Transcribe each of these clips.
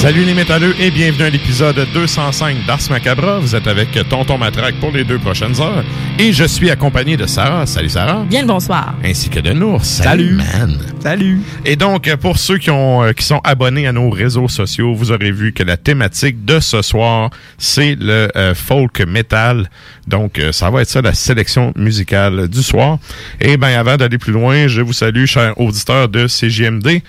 Salut les métalleux et bienvenue à l'épisode 205 d'Ars Macabra. Vous êtes avec Tonton Matraque pour les deux prochaines heures et je suis accompagné de Sarah. Salut Sarah. Bien le bonsoir. Ainsi que de Nours. Salut, man. Salut. Et donc, pour ceux qui, ont, euh, qui sont abonnés à nos réseaux sociaux, vous aurez vu que la thématique de ce soir, c'est le euh, folk metal. Donc, euh, ça va être ça, la sélection musicale du soir. Et ben avant d'aller plus loin, je vous salue, chers auditeurs de CGMD,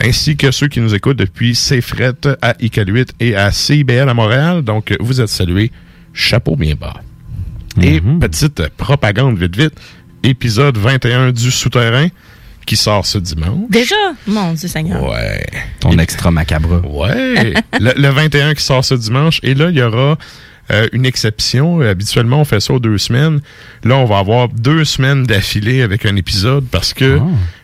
ainsi que ceux qui nous écoutent depuis CFRET à ICAL8 et à CIBL à Montréal. Donc, vous êtes salués. Chapeau bien bas. Et petite propagande vite vite, épisode 21 du Souterrain qui sort ce dimanche. Déjà? Mon Dieu Seigneur. Ouais. Ton extra macabre. Ouais. le, le 21 qui sort ce dimanche. Et là, il y aura euh, une exception. Euh, Habituellement, on fait ça aux deux semaines. Là, on va avoir deux semaines d'affilée avec un épisode parce que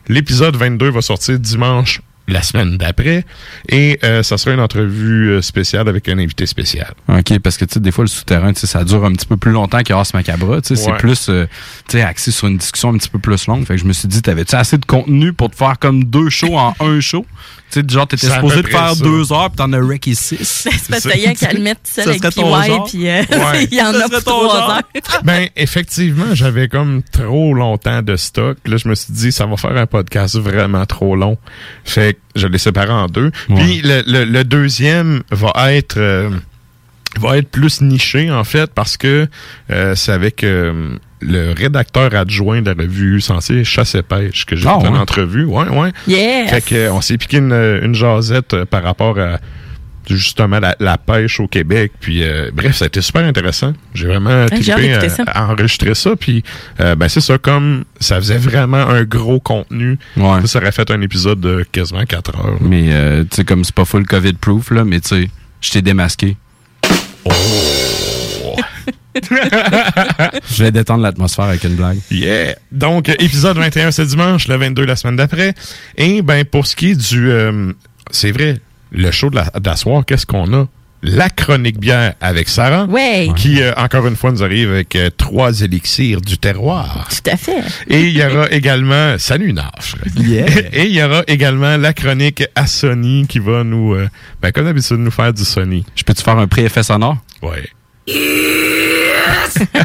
l'épisode 22 va sortir dimanche la semaine d'après et euh, ça sera une entrevue spéciale avec un invité spécial. OK, parce que tu sais, des fois, le souterrain, tu sais, ça dure un petit peu plus longtemps que Ars sais, Ouais. c'est plus euh, tu sais, axé sur une discussion un petit peu plus longue. Fait que je me suis dit, t'avais-tu assez de contenu pour te faire comme deux shows en un show? Tu sais, genre, t'étais supposé de faire ça. deux heures, puis t'en as wrecké six. C'est parce qu'il y a qu'à le mettre seul Ça avec PY, puis euh, Ouais. il y en Ça a pour trois heures. Ben, effectivement, j'avais comme trop longtemps de stock. Là, je me suis dit, ça va faire un podcast vraiment trop long. Fait que je l'ai séparé en deux. Puis le, le- le deuxième va être... euh, va être plus niché en fait parce que euh, c'est avec euh, le rédacteur adjoint de la revue censée Chasse et Pêche que j'ai Ah, fait une entrevue. Ouais, ouais. Yes. Fait que, euh, on s'est piqué une, une jasette euh, par rapport à justement la, la pêche au Québec. Puis euh, bref, ça a été super intéressant. J'ai vraiment hâte trippé à, enregistrer ça. Puis euh, ben c'est ça, comme ça faisait vraiment un gros contenu, Ouais. ça, ça aurait fait un épisode de quasiment 4 heures. là. Mais, euh, tu sais, comme c'est pas full COVID-proof, là, mais tu sais, je t'ai démasqué. Oh! Je vais détendre l'atmosphère avec une blague. Yeah! Donc, épisode 21 ce dimanche, le 22 la semaine d'après. Et ben pour ce qui est du... euh, c'est vrai, le show de la, de la soir, qu'est-ce qu'on a? la chronique bière avec Sarah. Ouais. Qui, euh, encore une fois, nous arrive avec euh, trois élixirs du terroir. Tout à fait. Et il y aura également, salut Nafre. Yeah. Et il y aura également la chronique à Sony qui va nous, euh, ben, comme d'habitude, nous faire du Sony. Je peux-tu faire un pré-effet sonore?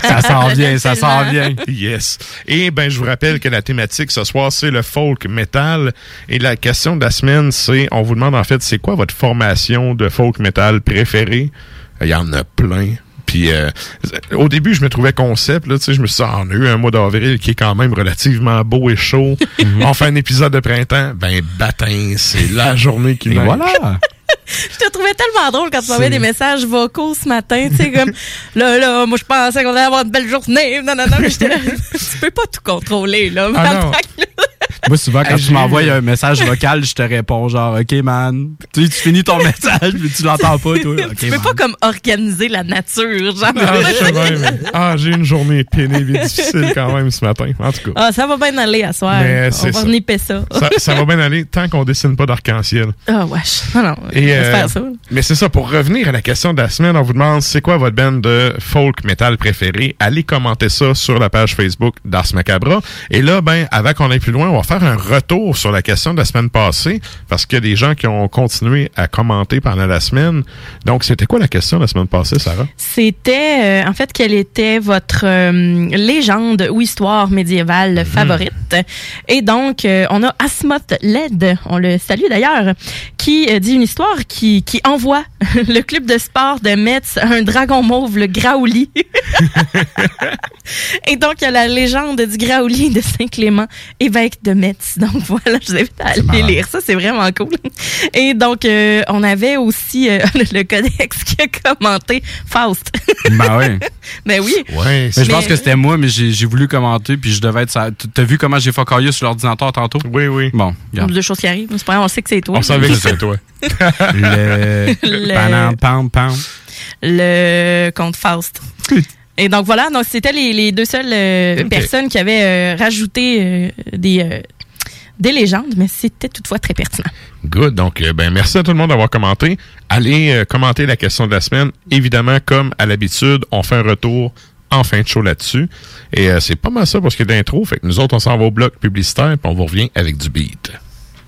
Ça s'en vient, ça s'en vient. Yes. Et ben, je vous rappelle que la thématique ce soir, c'est le folk metal. Et la question de la semaine, c'est, on vous demande en fait, c'est quoi votre formation de folk metal préférée? Il y en a plein. Puis euh, au début, je me trouvais concept, là, tu sais, je me suis dit, ah, on a eu un mois d'avril qui est quand même relativement beau et chaud. on fait un épisode de printemps, ben bâtin, c'est la journée qui neige. voilà. Je te trouvais tellement drôle quand tu m'envoyais des messages vocaux ce matin. Tu sais, comme, là, là, moi, je pensais qu'on allait avoir une belle journée. Non, non, non, mais j'étais là, tu peux pas tout contrôler, là. Ah. Moi, souvent, quand tu m'envoies un message vocal, je te réponds genre, OK, man. Tu, sais, tu finis ton message, mais tu l'entends pas, toi. OK, tu peux man. pas comme organiser la nature, genre. Ah, je sais bien, mais- ah, j'ai une journée pénible et difficile quand même ce matin. En tout cas. Ah, ça va bien aller à soir. Mais On va ça. niper ça. ça, ça va bien aller tant qu'on dessine pas d'arc-en-ciel. Ah, wesh. Non. Et, euh, ça. Mais c'est ça, pour revenir à la question de la semaine, on vous demande c'est quoi votre band de folk metal préféré? Allez commenter ça sur la page Facebook d'Ars Macabra. Et là, ben, avant qu'on aille plus loin, on va faire un retour sur la question de la semaine passée, parce qu'il y a des gens qui ont continué à commenter pendant la semaine. Donc, c'était quoi la question de la semaine passée, Sarah? C'était, euh, en fait, quelle était votre euh, légende ou histoire médiévale favorite? Et donc, euh, on a Asmoth Led, on le salue d'ailleurs, qui dit une histoire qui, qui envoie le club de sport de Metz un dragon mauve, le Graouli. Et donc, il y a la légende du Graouli de Saint-Clément, évêque de Metz. Donc, voilà, je vous invite à aller lire ça, c'est vraiment cool. Et donc, euh, on avait aussi euh, le codex qui a commenté Faust. Ben oui. ben oui. Ouais, Mais je pense Mais- que c'était moi, mais j'ai voulu commenter, puis je devais être ça. T'as vu comment j'ai focaillé sur l'ordinateur tantôt? Oui, oui. Bon, regarde. Deux choses qui arrivent. C'est pas grave, on sait que c'est toi. On savait que c'était toi. Le. Le- Panam, pam, pam. Le compte Faust. Et donc voilà, donc c'était les, les deux seules euh, personnes qui avaient euh, rajouté euh, des, des légendes, mais c'était toutefois très pertinent. Good. Donc, euh, ben, merci à tout le monde d'avoir commenté. Allez euh, commenter la question de la semaine. Évidemment, comme à l'habitude, on fait un retour en fin de show là-dessus. Et euh, c'est pas mal ça pour ce qui est d'intro. Fait que nous autres, on s'en va au bloc publicitaire, puis on vous revient avec du beat.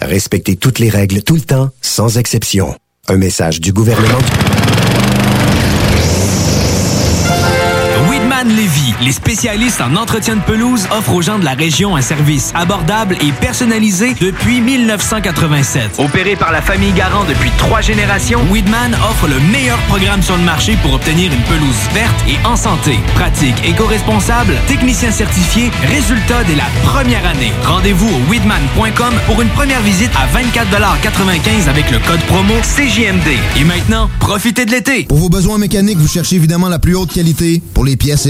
Respectez toutes les règles tout le temps, sans exception. Un message du gouvernement Lévy, les spécialistes en entretien de pelouse, offrent aux gens de la région un service abordable et personnalisé depuis 1987. Opéré par la famille Garant depuis trois générations, Weedman offre le meilleur programme sur le marché pour obtenir une pelouse verte et en santé. Pratique éco-responsable, technicien certifié, résultat dès la première année. Rendez-vous au weedman.com pour une première visite à 24,95 avec le code promo CJMD. Et maintenant, profitez de l'été. Pour vos besoins mécaniques, vous cherchez évidemment la plus haute qualité pour les pièces et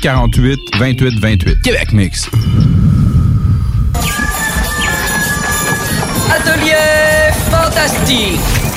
648 28 28. Québec Mix. Atelier fantastique.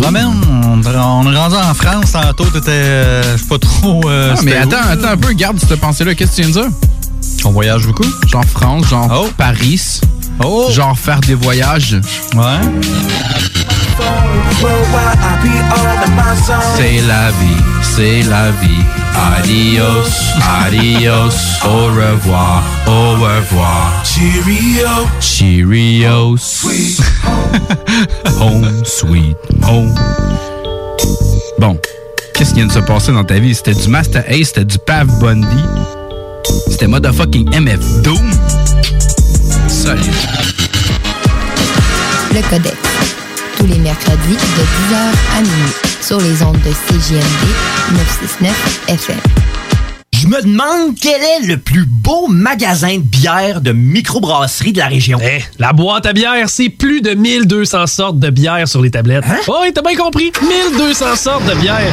Promène, on, on est rendu en France tantôt, t'étais euh, je sais pas trop. euh, Ah, mais attends, où? attends un peu, garde cette pensée-là. Qu'est-ce que tu viens de dire? On voyage beaucoup? Genre France, genre Paris. Genre faire des voyages. Ouais. C'est la vie, c'est la vie. Adios, adios, au revoir, au revoir. Cheerio, Cheerios. home, sweet home. Bon, qu'est-ce qui vient de se passer dans ta vie? C'était du Master Ace, c'était du Pav Bundy, c'était motherfucking MF Doom. Solide. Le Codex. Tous les mercredis de 10h à minuit sur les ondes de CJMD 969 FM. Je me demande quel est le plus beau magasin de bière de microbrasserie de la région. Eh, la boîte à bière, c'est plus de 1200 sortes de bière sur les tablettes. Hein? Oh, oui, t'as bien compris. 1200 sortes de bière.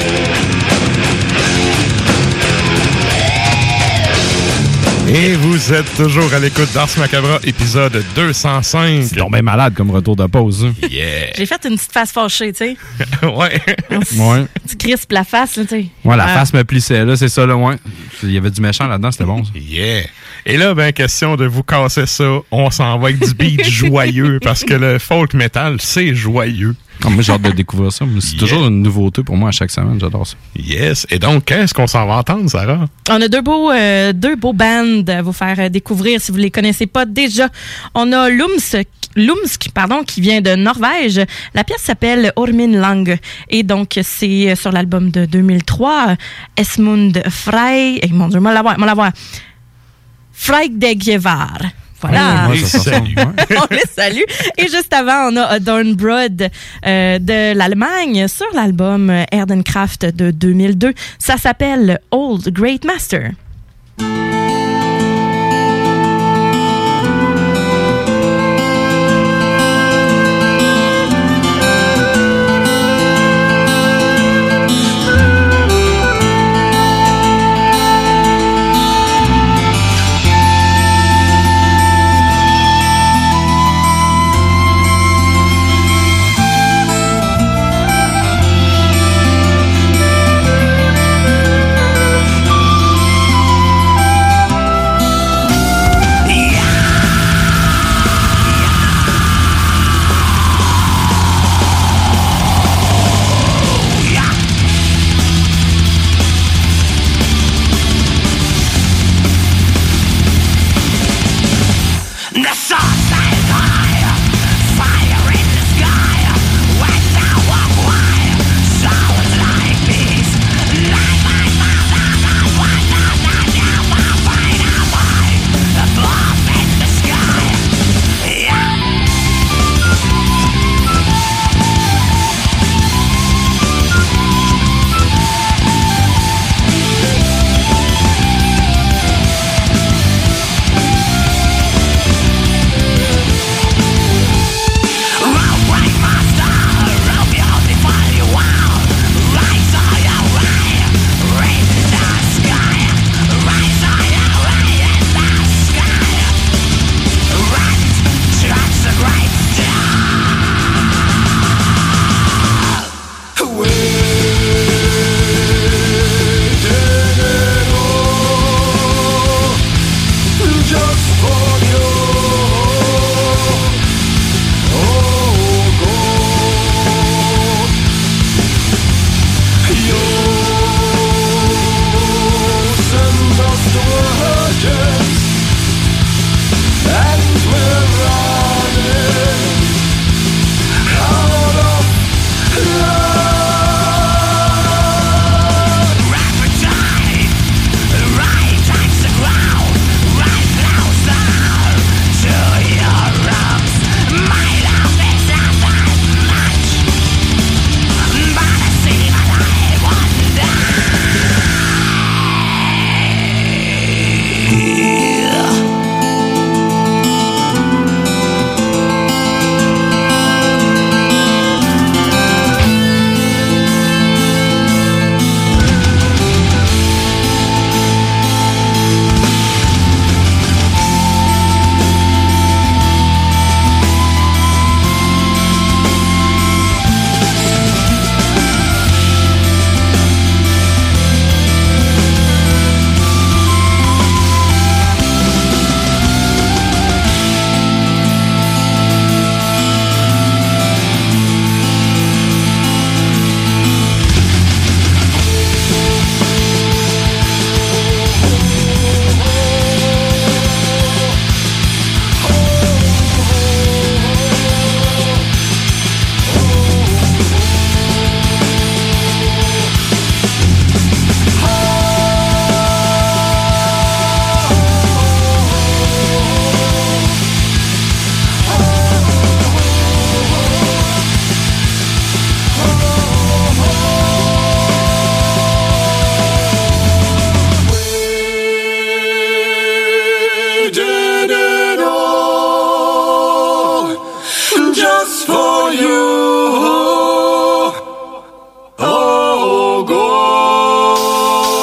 Et vous êtes toujours à l'écoute d'Ars Macabra, épisode 205. C'est tombé malade comme retour de pause. hein. Yeah. J'ai fait une petite face fâchée, tu sais. ouais. Ouais. Tu crispes la face, là, tu sais. Ouais, la Ah. face me plissait, là, c'est ça, là, ouais. Il y avait du méchant là-dedans, c'était bon. ça. Yeah. Et là, ben, question de vous casser ça, on s'en va avec du beat joyeux parce que le folk metal, c'est joyeux. Ah, moi, j'ai hâte de découvrir ça. C'est toujours une nouveauté pour moi à chaque semaine. J'adore ça. Yes. Et donc, qu'est-ce qu'on s'en va entendre, Sarah? On a deux beaux, euh, deux beaux bands à vous faire euh, découvrir si vous les connaissez pas déjà. On a Lumsk, Lumsk pardon, qui vient de Norvège. La pièce s'appelle Ormin Lang. Et donc, c'est euh, sur l'album de 2003, Esmund Frey. Et mon Dieu, moi la voir, moi la voir. Voilà. Ça, ça on les salue. Et juste avant, on a Adorn Broad euh, de l'Allemagne sur l'album Erdenkraft de 2002. Ça s'appelle Old Great Master.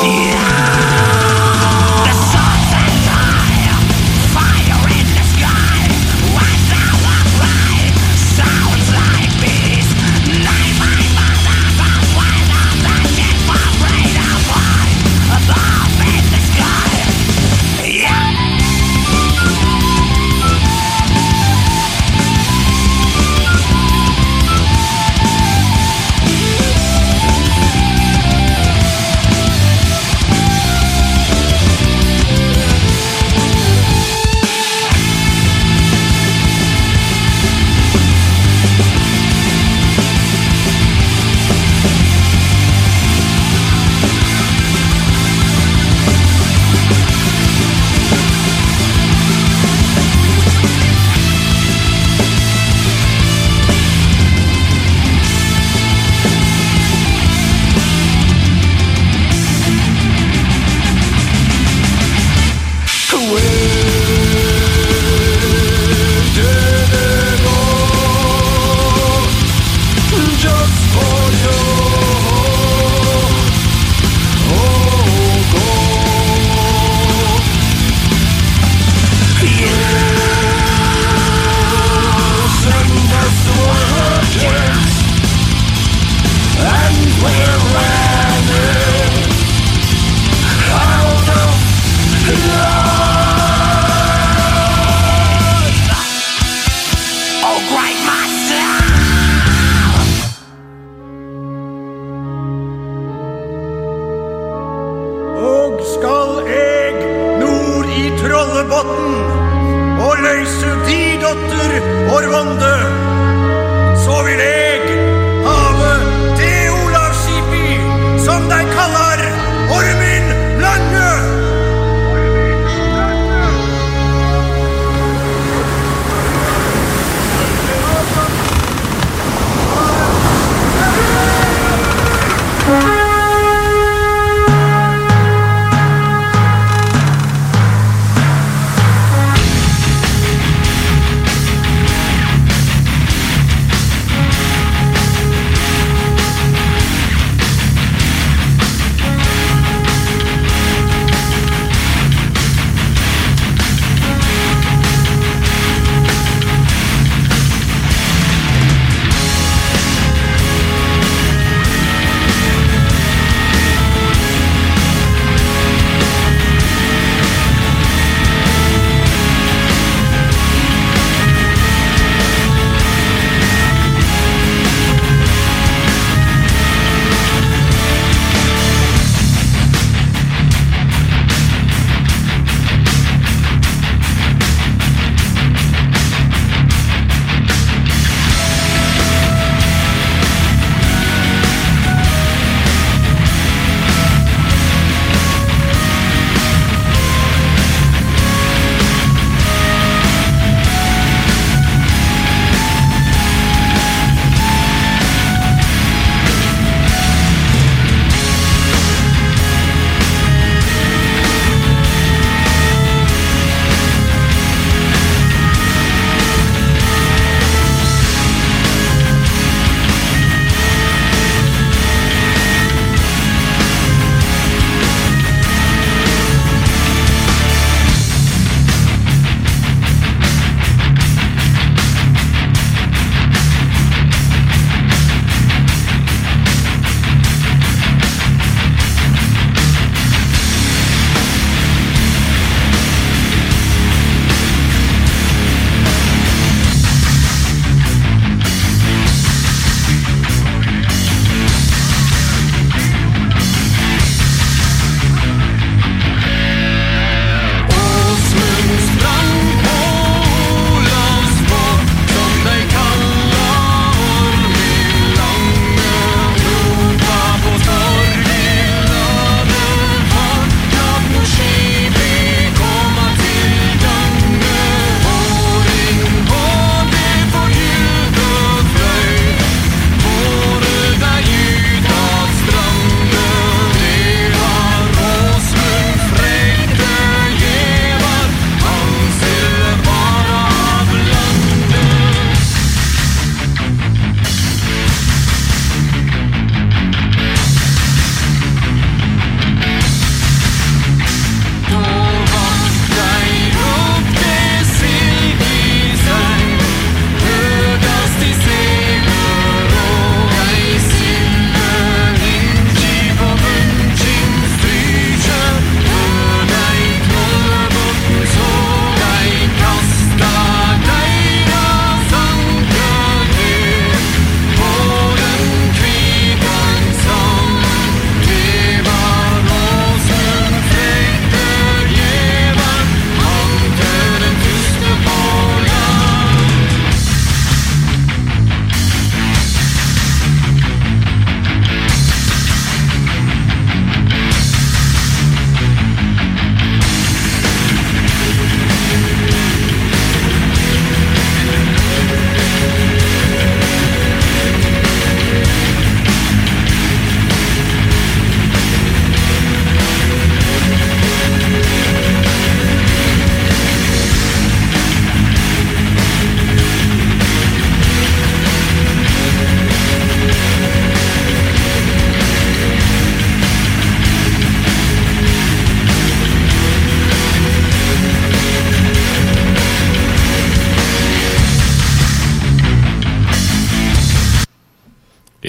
you.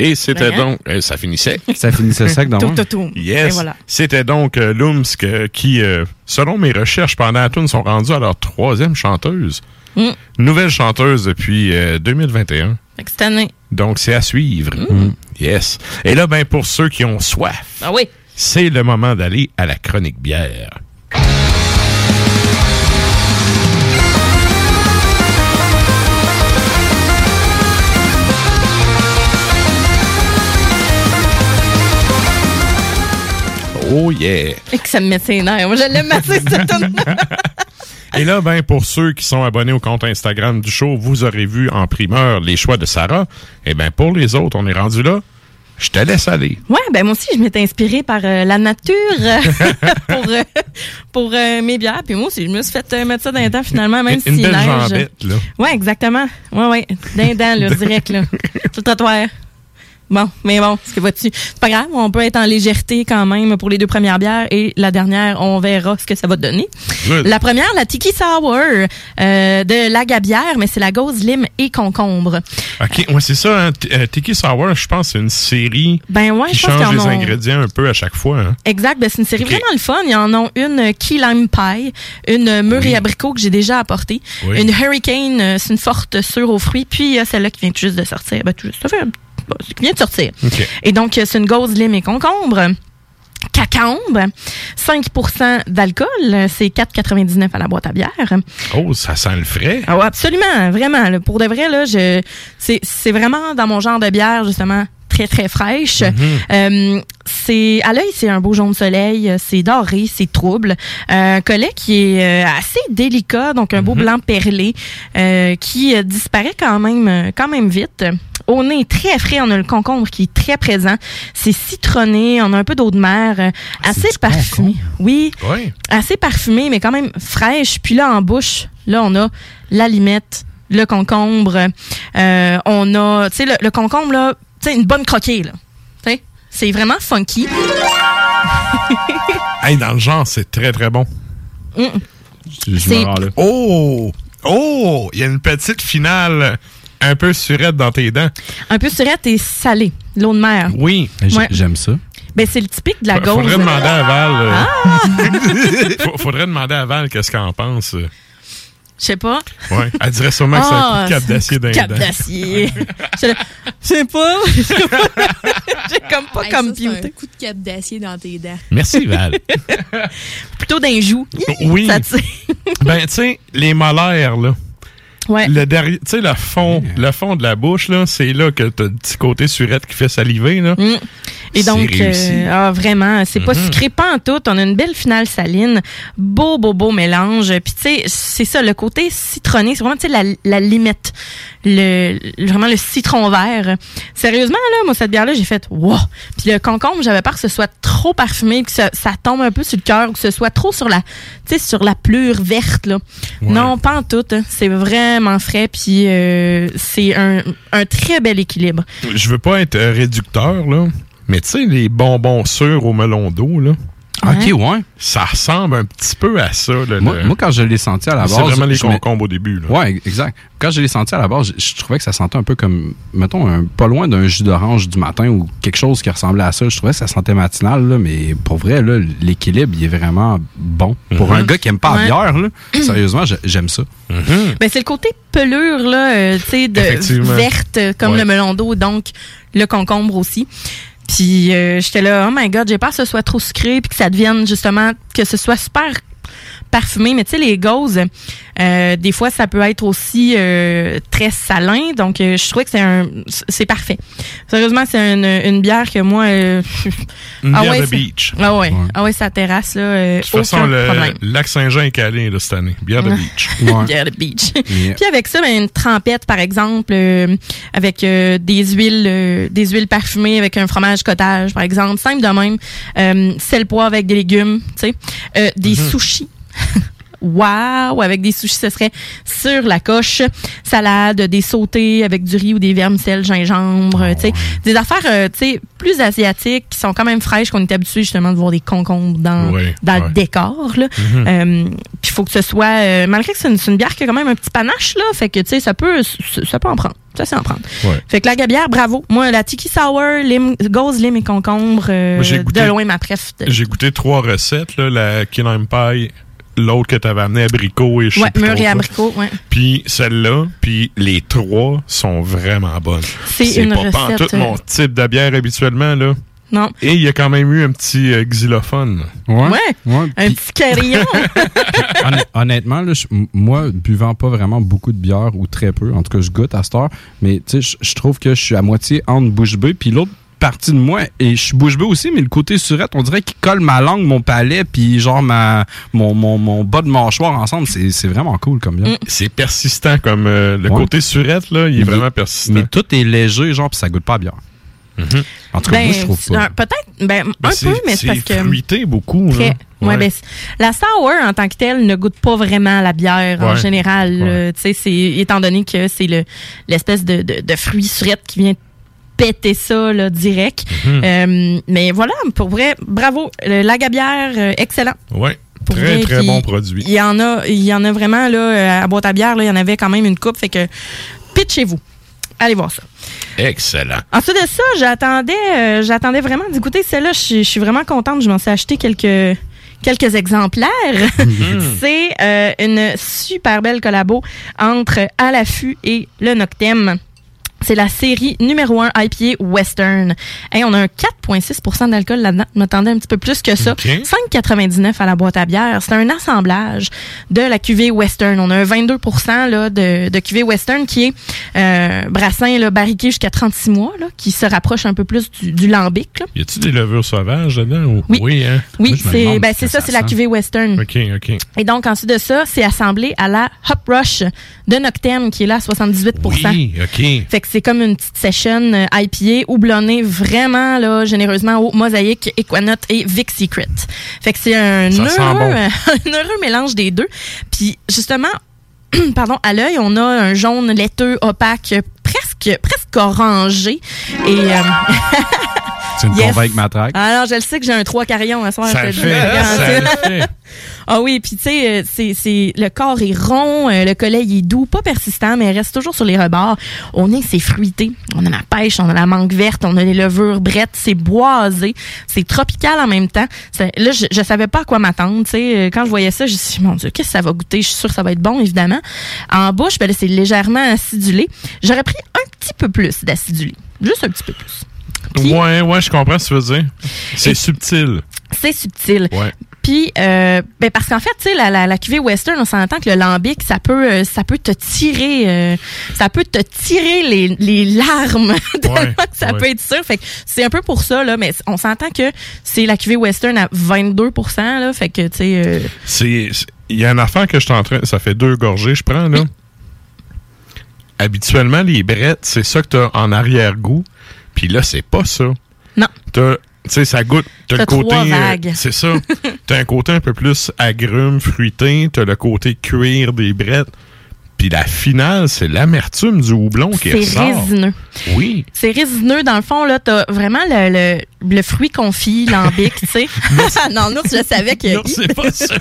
Et c'était Ben, donc, euh, ça finissait. Ça finissait sec dans Tout, tout, tout. Yes. Voilà. C'était donc euh, Lumsk euh, qui, euh, selon mes recherches pendant la tune, sont rendus à leur troisième chanteuse. Mm. Nouvelle chanteuse depuis euh, 2021. Fait que cette année. Donc, c'est à suivre. Mm. Yes. Et là, ben, pour ceux qui ont soif, Ah oui. c'est le moment d'aller à la chronique bière. Oh yeah! Et que ça me met ses nerfs. Moi, je l'aime assez, cette Et là, ben, pour ceux qui sont abonnés au compte Instagram du show, vous aurez vu en primeur les choix de Sarah. Et ben, pour les autres, on est rendu là. Je te laisse aller. Ouais, ben moi aussi, je m'étais inspirée par euh, la nature pour, euh, pour euh, mes bières. Puis moi aussi, je me suis fait mettre ça dans les dents finalement, même Une s'il belle neige. jambette, là. Ouais, exactement. Ouais, ouais. D'un dent, là, direct, là. Sur le trottoir. Bon, mais bon, ce que vois-tu? C'est pas grave, on peut être en légèreté quand même pour les deux premières bières et la dernière, on verra ce que ça va donner. Good. La première, la Tiki Sour euh, de la Gabière, mais c'est la gauze, lime et concombre. OK, ouais, c'est ça. Hein. Euh, Tiki Sour, je pense, c'est une série Ben ouais, qui je change les en ont- ingrédients un peu à chaque fois. hein. Exact, ben c'est une série vraiment le fun. Il y en a une Key Lime Pie, une mûre et abricot que j'ai déjà apportée, Oui. une Hurricane, euh, c'est une forte sûre aux fruits, puis il y a celle-là qui vient tout juste de sortir. Ben, tout juste, ça fait un- qui vient de sortir. Et donc, euh, c'est une gauze, lime et concombre. Cacambe, 5% d'alcool, c'est 4,99 à la boîte à bière. Oh, ça sent le frais. Ah ouais, absolument, vraiment. là. Pour de vrai, là, je, c'est, c'est vraiment dans mon genre de bière, justement, très, très fraîche. Euh, c'est, à l'œil, c'est un beau jaune soleil, euh, c'est doré, c'est trouble. Euh, un collet qui est euh, assez délicat, donc un beau blanc perlé, qui disparaît quand même, quand même vite. Au nez, très frais, on a le concombre qui est très présent. C'est citronné, on a un peu d'eau de mer, euh, assez parfumé. Oui, Oui. assez parfumée, mais quand même fraîche. Puis là, en bouche, là, on a la limette, le concombre. Euh, on a, tu sais, le, le concombre, là, sais, une bonne croquée, là. C'est vraiment funky. Hey, dans le genre, c'est très, très bon. Mm. Je là. Oh! Oh! Il y a une petite finale un peu surette dans tes dents. Un peu surette et salée, l'eau de mer. Oui. Ouais. J'aime ça. Ben, c'est le typique de la gauze. Faudrait demander à Val. euh, Ah! Faudrait demander à Val qu'est-ce qu'elle en pense. Je sais pas. Ouais. Elle dirait sûrement que c'est un coup Ah, de cap d'acier un dans les cap dents. d'acier. Je je sais pas. J'ai comme pas Hey, ça, computé. c'est un coup de cap d'acier dans tes dents. Merci, Val. Plutôt d'un joue. Oui. Ça ben, tu sais, les molaires, là. Ouais. Le derrière, tu sais, le fond, le fond de la bouche, là, c'est là que t'as le petit côté surette qui fait saliver, là. Mm. Et donc, euh, ah, vraiment, c'est pas Mhm. sucré pas en tout. On a une belle finale saline. Beau, beau, beau mélange. Puis, tu sais, c'est ça, le côté citronné, c'est vraiment, tu sais, la, la limite. Le, vraiment le citron vert. Sérieusement, là, moi, cette bière-là, j'ai fait, wow! Puis le concombre, j'avais peur que ce soit trop parfumé, que ça, ça tombe un peu sur le cœur, ou que ce soit trop sur la, tu sais, sur la pleure verte, là. Ouais. Non, pas en tout. hein. C'est vraiment frais, puis euh, c'est un, un très bel équilibre. Je veux pas être euh, réducteur, là. Mais tu sais, les bonbons sûrs au melon d'eau, là. OK, ouais. Ça ressemble un petit peu à ça, là. Moi, le- moi, quand je l'ai senti à la base. C'est vraiment les concombres au début, là. Ouais, exact. Quand je l'ai senti à la base, je, je trouvais que ça sentait un peu comme, mettons, un, pas loin d'un jus d'orange du matin ou quelque chose qui ressemblait à ça. Je trouvais que ça sentait matinal, là, mais pour vrai, là, l'équilibre, il est vraiment bon. Pour un gars qui aime pas Ouais. la bière, là, sérieusement, j'aime ça. Ben, c'est le côté pelure, là, euh, tu sais, de verte, euh, comme Ouais. le melon d'eau, donc le concombre aussi. Puis euh, j'étais là, oh my god, j'ai peur que ce soit trop sucré, puis que ça devienne justement, que ce soit super parfumé. Mais tu sais, les gauzes, euh, des fois, ça peut être aussi euh, très salin. Donc, euh, je trouvais que c'est un, c'est parfait. Sérieusement, c'est une, une bière que moi, euh, Une ah bière ouais, de beach. Ah ouais, ah ouais, ça terrasse là. euh, De toute façon, le problème. lac Saint-Jean est calé, là, cette année. Bière de Ouais. beach. Bière de beach. Yeah. Puis avec ça, ben, une trempette, par exemple, euh, avec euh, des huiles euh, des huiles parfumées, avec un fromage cottage, par exemple. Simple de même. Euh, sel poivre avec des légumes, tu sais. Euh, des Mhm. sushis. Wow! Avec des sushis, ce serait sur la coche. Salade, des sautés avec du riz ou des vermicelles, gingembre, Ah tu sais. Des affaires, euh, tu sais, plus asiatiques, qui sont quand même fraîches, qu'on est habitué justement de voir des concombres dans, dans ouais. le décor, là. Mhm. Euh, puis il faut que ce soit, euh, malgré que c'est une, bière qui a quand même un petit panache, là, fait que, tu sais, ça peut, ça peut en prendre. Ça, c'est en prendre. Ouais. Fait que la gabière, bravo. Moi, la tiki sour, lim, gauze, lime et concombre, Moi, j'ai goûté- de loin ma préf. J'ai goûté trois recettes, là, la key lime pie, l'autre que t'avais amené abricot et je sais Ouais, mûr et abricot, ouais. Puis celle-là, puis les trois sont vraiment bonnes. C'est une pas tout recette, mon euh, type de bière habituellement, là. Non. Et il y a quand même eu un petit euh, xylophone. Ouais. Un petit carillon. Honn- honnêtement, là, moi, buvant pas vraiment beaucoup de bière ou très peu, en tout cas, je goûte à cette heure, mais tu sais, je- je trouve que je suis à moitié entre bouche bée, puis l'autre partie de moi, et je suis bouche bée aussi, mais le côté surette, on dirait qu'il colle ma langue, mon palais, puis genre ma, mon, mon, mon bas de mâchoire ensemble. C'est c'est vraiment cool comme bière. C'est persistant comme euh, le Ouais. côté surette, là, il est vraiment persistant. Mais tout est léger, genre, puis ça goûte pas à bière. En tout cas, Ben, moi, je trouve pas. Peut-être, ben, Ben, un c'est- peu, mais c'est parce que. fruité beaucoup, Très- là. Ouais, Ouais. ben, la sour en tant que telle ne goûte pas vraiment la bière en Ouais. général. Tu sais, c'est étant donné que c'est le l'espèce de, de, de fruit surette qui vient péter ça là, direct. Mhm. Euh, mais voilà, pour vrai, bravo. Le- la gabière, euh, excellent. Pour Très, vrai, très bon produit. Il y en a, il y en a vraiment là euh, à boîte à bière là, il y en avait quand même une coupe, fait que pitchez-vous. Allez voir ça. Excellent. Ensuite de ça, j'attendais, euh, j'attendais vraiment d'écouter celle-là. Je suis- vraiment contente. Je m'en suis acheté quelques quelques exemplaires. C'est euh, une super belle collabo entre À l'affût et le Noctem. C'est la série numéro 1 IPA Western. Hey, on a un 4,6% d'alcool là-dedans. Je m'attendais un petit peu plus que ça. 5,99 à la boîte à bière. C'est un assemblage de la cuvée Western. On a un 22% là, de, de cuvée Western qui est euh, brassin là, barriqué jusqu'à 36 mois, là, qui se rapproche un peu plus du, du lambic. là. Y a-tu des levures sauvages dedans? ou- Oui. hein? Oui, c'est ben, ça, c'est la cuvée Western. OK, OK. Et donc, ensuite de ça, c'est assemblé à la Hop Rush de Noctem, qui est là à 78 Oui, OK. Fait que c'est comme une petite session euh, IPA houblonnée vraiment là, généreusement au mosaïque, Equanote et Vic Secret. Fait que c'est un Ça sent heureux, bon. un heureux mélange des deux. Puis justement, pardon, à l'œil, on a un jaune laiteux opaque presque presque orangé et euh, Tu me Yes. convaincs avec ma traque. ah non, je le sais que j'ai un trois carillons à soir. Ça le fait, ça fait. Ah oui, puis tu sais, euh, c'est, c'est, le corps est rond, euh, le collet il est doux, pas persistant, mais il reste toujours sur les rebords. Au nez, c'est fruité. On a la pêche, on a la mangue verte, on a les levures brettes, c'est boisé, c'est tropical en même temps. Là, je, je savais pas à quoi m'attendre, tu sais. Euh, Quand je voyais ça, je me suis dit, mon Dieu, qu'est-ce que ça va goûter? Je suis sûre que ça va être bon, évidemment. En bouche, ben là, c'est légèrement acidulé. J'aurais pris un petit peu plus d'acidulé. Juste un petit peu plus. Ouais, ouais, je comprends ce que tu veux dire. C'est subtil. C'est subtil. Ouais. Puis, euh, ben parce qu'en fait, tu sais, la, la, la cuvée western, on s'entend que le lambic, ça peut, euh, ça peut te tirer, euh, ça peut te tirer les, les larmes ça ouais. peut être sûr. Fait que c'est un peu pour ça là, mais on s'entend que c'est la cuvée western à 22 là, fait que tu sais. euh, C'est. Il y a un affaire que je suis en train. Ça fait deux gorgées, je prends, là. Habituellement, les brettes, c'est ça que t'as en arrière-goût. Puis là, c'est pas ça. Non. T'as. Tu sais, ça goûte. T'as le côté. euh, c'est ça. T'as un côté un peu plus agrume, fruité. T'as le côté cuir des brettes. Puis la finale, c'est l'amertume du houblon qui c'est ressort. résineux. Oui. C'est résineux. Dans le fond, là, t'as vraiment le, le, le fruit confit, lambic, tu sais. non, non, je savais que. Non, c'est pas sûr.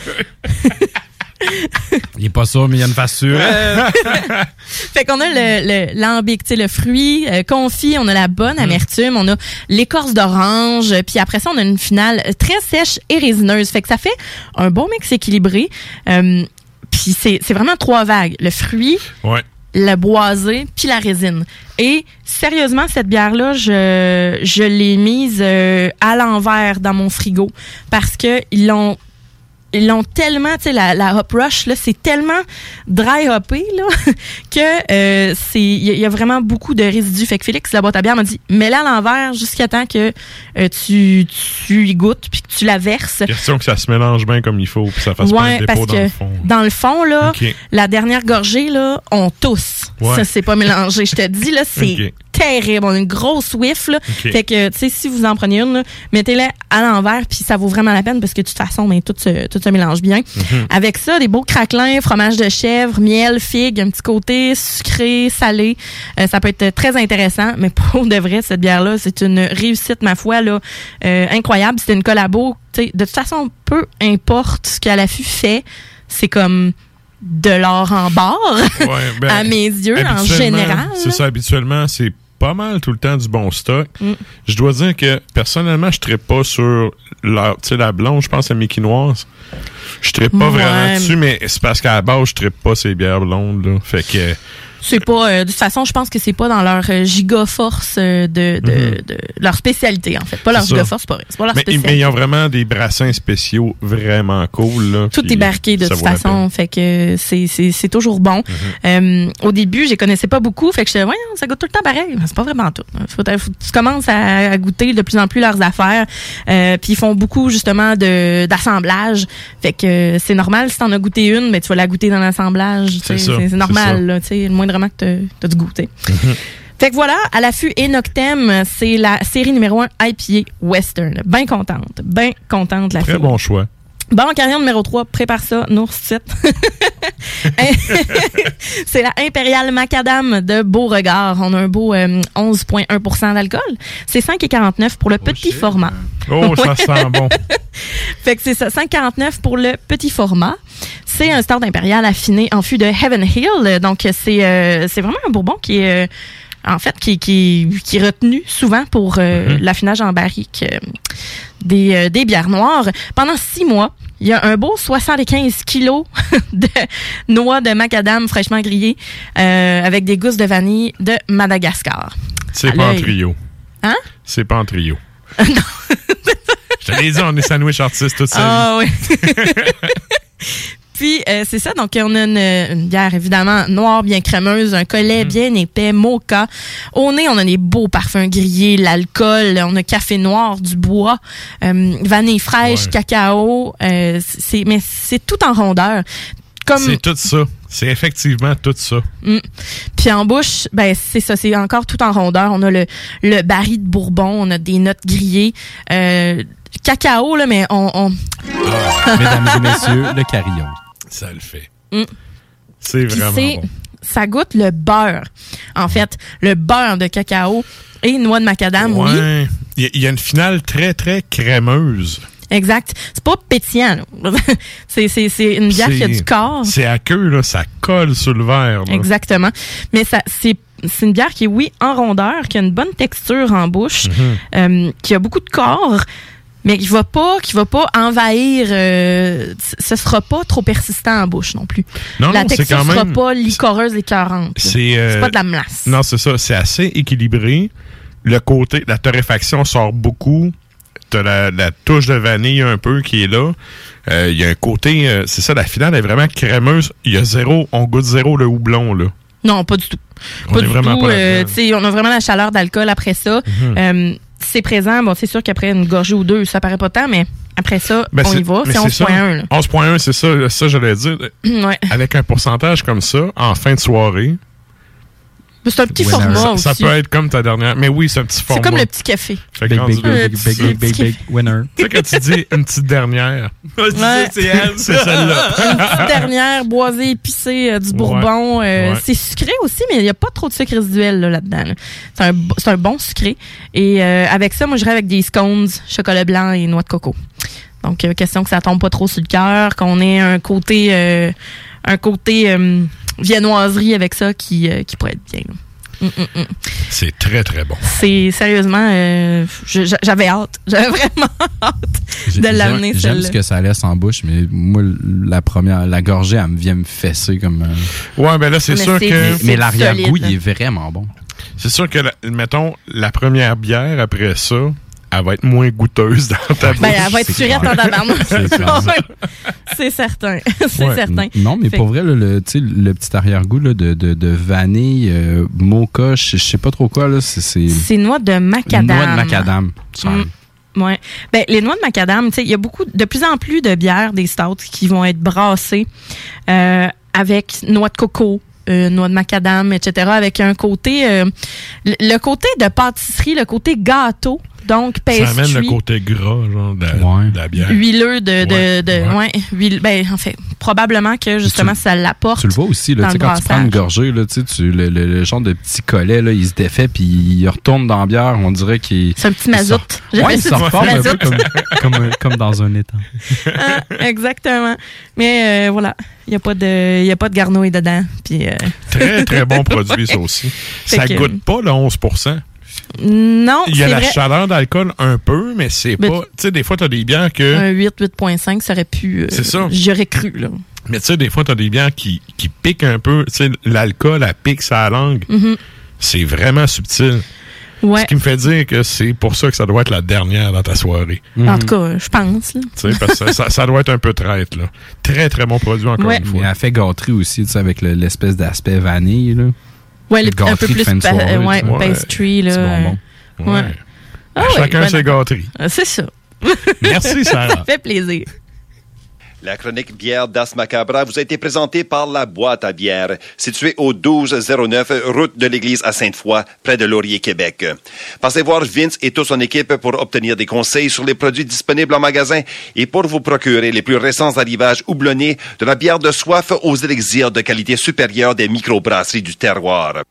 Il est pas sûr, mais il y a une face sûre. fait qu'on a le, le lambic, tu sais, le fruit euh, confit, on a la bonne amertume, on a l'écorce d'orange, puis après ça, on a une finale très sèche et résineuse. Fait que ça fait un bon mix équilibré. Euh, puis c'est c'est vraiment trois vagues. Le fruit, Ouais. le boisé, puis la résine. Et sérieusement, cette bière-là, je, je l'ai mise euh, à l'envers dans mon frigo parce que ils l'ont ils l'ont tellement, tu sais, la, la hop rush, là, c'est tellement dry hoppé, là, que euh, c'est, il y, a- il y a vraiment beaucoup de résidus. Fait que Félix, la boîte à bière, m'a dit, mets-la à l'envers jusqu'à temps que euh, tu, tu y goûtes puis que tu la verses. Question que ça se mélange bien comme il faut. Puis ça fasse pas un Ouais, dépôt parce dans que le fond. dans le fond, là, la dernière gorgée, là, on tousse. Ouais. Ça, c'est pas mélangé. Je te dis, là, c'est. Terrible. On a une grosse whiff, là. Fait que, tu sais, si vous en prenez une, mettez-la à l'envers, puis ça vaut vraiment la peine parce que de toute façon, ben, tout, se, tout se mélange bien. Mhm. Avec ça, des beaux craquelins, fromage de chèvre, miel, figue, un petit côté sucré, salé. Euh, ça peut être très intéressant, mais pour de vrai, cette bière-là, c'est une réussite, ma foi, là, euh, incroyable. C'est une collabo. tu sais, De toute façon, peu importe ce qu'à l'affût fait, c'est comme de l'or en barre, ben, à mes yeux, en général. C'est ça, habituellement, c'est pas mal tout le temps du bon stock. Mm. Je dois dire que personnellement, je ne pas sur la, la blonde, je pense à Mickey Noise. Je ne pas Ouais. vraiment dessus, mais c'est parce qu'à la base, je ne pas ces bières blondes. Là. Fait que. C'est pas, euh, de toute façon, je pense que c'est pas dans leur euh, giga force euh, de, de, Mhm. de leur spécialité, en fait. Pas leur C'est ça. giga force, c'est pas pas leur mais, spécialité. mais ils ont vraiment des brassins spéciaux vraiment cool. Là, Tout est barqué de toute façon, fait que c'est c'est c'est toujours bon. Mhm. Euh, au début, je connaissais pas beaucoup, fait que j'étais ouais, ça goûte tout le temps pareil, mais c'est pas vraiment tout. Faut, faut- tu commences à, à goûter de plus en plus leurs affaires, euh, puis ils font beaucoup justement de d'assemblage, fait que c'est normal si t'en as goûté une, mais tu vas la goûter dans l'assemblage, C'est normal là, tu sais, le moindrement que t'as t'as du goût, tu sais. Mhm. Fait que voilà, à l'affût et Noctem, c'est la série numéro 1 IPA Western. Bien contente, bien contente la Très bon choix. Bon, carrière numéro 3, prépare ça, Nours 7. c'est la Impériale Macadam de Beauregard. On a un beau euh, 11,1% d'alcool. C'est 5,49 pour le petit format. Oh, ça sent bon. fait que c'est ça, 5,49 pour le petit format. C'est un start impérial affiné en fût de Heaven Hill. Donc, c'est euh, c'est vraiment un bourbon qui est... euh, en fait, qui, qui, qui est retenu souvent pour euh, Mhm. l'affinage en barrique euh, des, euh, des bières noires. Pendant six mois, il y a un beau 75 kilos de noix de macadam fraîchement grillées avec des gousses de vanille de Madagascar. C'est pas en trio. Hein? C'est pas en trio. Je te l'ai dit, on est sandwich artiste toute sa Ah oui. Puis, euh, c'est ça. Donc, on a une, une bière, évidemment, noire, bien crémeuse, un collet Mm. bien épais, mocha. Au nez, on a des beaux parfums grillés, l'alcool, on a café noir, du bois, euh, vanille fraîche, Ouais. cacao. euh, c'est, mais c'est tout en rondeur. Comme, C'est tout ça. C'est effectivement tout ça. Mm. Puis en bouche, ben c'est ça, c'est encore tout en rondeur. On a le, le baril de Bourbon, on a des notes grillées, euh, cacao là, mais on, on- Mesdames et messieurs, le carillon. Ça le fait. Mm. C'est vraiment bon. ça goûte le beurre. En fait, le beurre de cacao et noix de macadam, oui. Ouais. Il y a- il y, a une finale très, très crémeuse. Exact. C'est pas pétillant. là. c'est, c'est, c'est une bière qui a du corps. C'est à queue, là. Ça colle sur le verre. là. Exactement. Mais ça, c'est, c'est une bière qui est, oui, en rondeur, qui a une bonne texture en bouche, Mhm. euh, qui a beaucoup de corps, mais qui va pas, qui va pas envahir. Euh, ce sera pas trop persistant en bouche non plus. Non, la texture sera même- pas licoreuse et écœurante. là. C'est euh, pas de la melasse. Non, c'est ça. C'est assez équilibré. Le côté, la torréfaction sort beaucoup. T'as la, la touche de vanille un peu qui est là. Euh, Il y a un côté, euh, c'est ça, la finale est vraiment crémeuse. Il y a zéro, on goûte zéro le houblon, là. Non, pas du tout. On pas est du vraiment tout. pas euh, on a vraiment la chaleur d'alcool après ça. Mhm. Euh, c'est présent. Bon, c'est sûr qu'après une gorgée ou deux, ça paraît pas tant, mais après ça, Ben, on y va. C'est ça. 11.1. là. 11.1, c'est ça, ça j'allais dire. Ouais. Avec un pourcentage comme ça, en fin de soirée. C'est un petit ça, format ça aussi. peut être comme ta dernière. Mais oui, c'est un petit format. C'est comme le petit café. Fait Big, big, là, big, big, c'est- big, big, big winner. Tu sais, quand tu dis une petite dernière, Ouais. c'est elle. C'est celle-là. Une petite dernière boisée épicée euh, du bourbon. euh, Ouais. C'est sucré aussi, mais il n'y a pas trop de sucre résiduel là, là-dedans. là. C'est un, un bon sucré. Et euh, avec ça, moi, j'irais avec des scones, chocolat blanc et noix de coco. Donc, euh, question que ça tombe pas trop sur le cœur, qu'on ait un côté, euh, un côté euh, viennoiserie avec ça qui, euh, qui pourrait être bien. Mm, mm, mm. C'est très, très bon. C'est sérieusement, euh, j'avais hâte. J'avais vraiment hâte de l'amener J'aime ce que ça laisse en bouche, mais moi, la première, la gorgée, elle me vient me fesser comme. euh, Ouais, ben là, c'est Mais sûr que. Mais l'arrière-goût, il est vraiment bon. C'est sûr que, mettons, la première bière après ça, elle va être moins goûteuse dans ta bouche. Ben, elle va être C'est surette en tabarnak. C'est certain. C'est Ouais. certain. Non, mais Fait pour vrai, là, le, tu sais, le petit arrière-goût là, de, de, de vanille, euh, mocha, je sais pas trop quoi, là, c'est- noix de macadam. Noix de macadam. sorry. Mm. Ouais. Ben, les noix de macadam, tu sais, il y a beaucoup, de plus en plus de bières, des stouts qui vont être brassées euh, avec noix de coco, euh, noix de macadam, etc. Avec un côté, euh, le, le côté de pâtisserie, le côté gâteau, donc Ça amène le côté gras, genre, de la, de la bière. huileux de, de, de ouais. ouais, huile- ben, en fait, probablement que justement ça l'apporte. Tu le vois aussi, là, tu quand tu prends une gorgée, là, tu sais, tu- le, le- le genre de petit collet, là, il se défait puis il retourne dans la bière. On dirait qu'il. C'est un petit mazout. Il J'appelle sort- Ouais, il un peu mazout. comme, comme, comme dans un étang. Ah, exactement. Mais euh, voilà, il n'y a pas de, il y a pas de garnouille dedans. Puis euh, Très, très bon produit, ça aussi. Ça que- goûte pas le 11 non, Il y a la vrai. chaleur d'alcool un peu, mais c'est pas. Tu sais, des fois, tu as des bières que. Un 8, 8.5, ça aurait pu. euh, C'est ça. J'aurais cru là. Mais tu sais, des fois, tu as des bières qui, qui piquent un peu. Tu sais, l'alcool, elle pique sa langue. Mhm. C'est vraiment subtil. Ouais. Ce qui me fait dire que c'est pour ça que ça doit être la dernière dans ta soirée. En tout cas, je pense. là. Tu sais, parce que ça, ça doit être un peu traître, là. Très, très bon produit, encore Ouais. une Mais fois. elle fait gâterie aussi, tu sais, avec le- l'espèce d'aspect vanille, là. Ouais, un peu plus de pa- soirée, euh, ouais, vois. pastry là. Bonbon. Ouais. Ah ouais, Chacun ben ses gâteries. Euh, C'est ça. Merci, Sarah. ça fait plaisir. La chronique bière d'As Macabra vous a été présentée par La Boîte à bière, située au 1209 route de l'église à Sainte-Foy, près de Laurier, Québec. Passez voir Vince et toute son équipe pour obtenir des conseils sur les produits disponibles en magasin et pour vous procurer les plus récents arrivages houblonnés de la bière de soif aux élixirs de qualité supérieure des microbrasseries du terroir.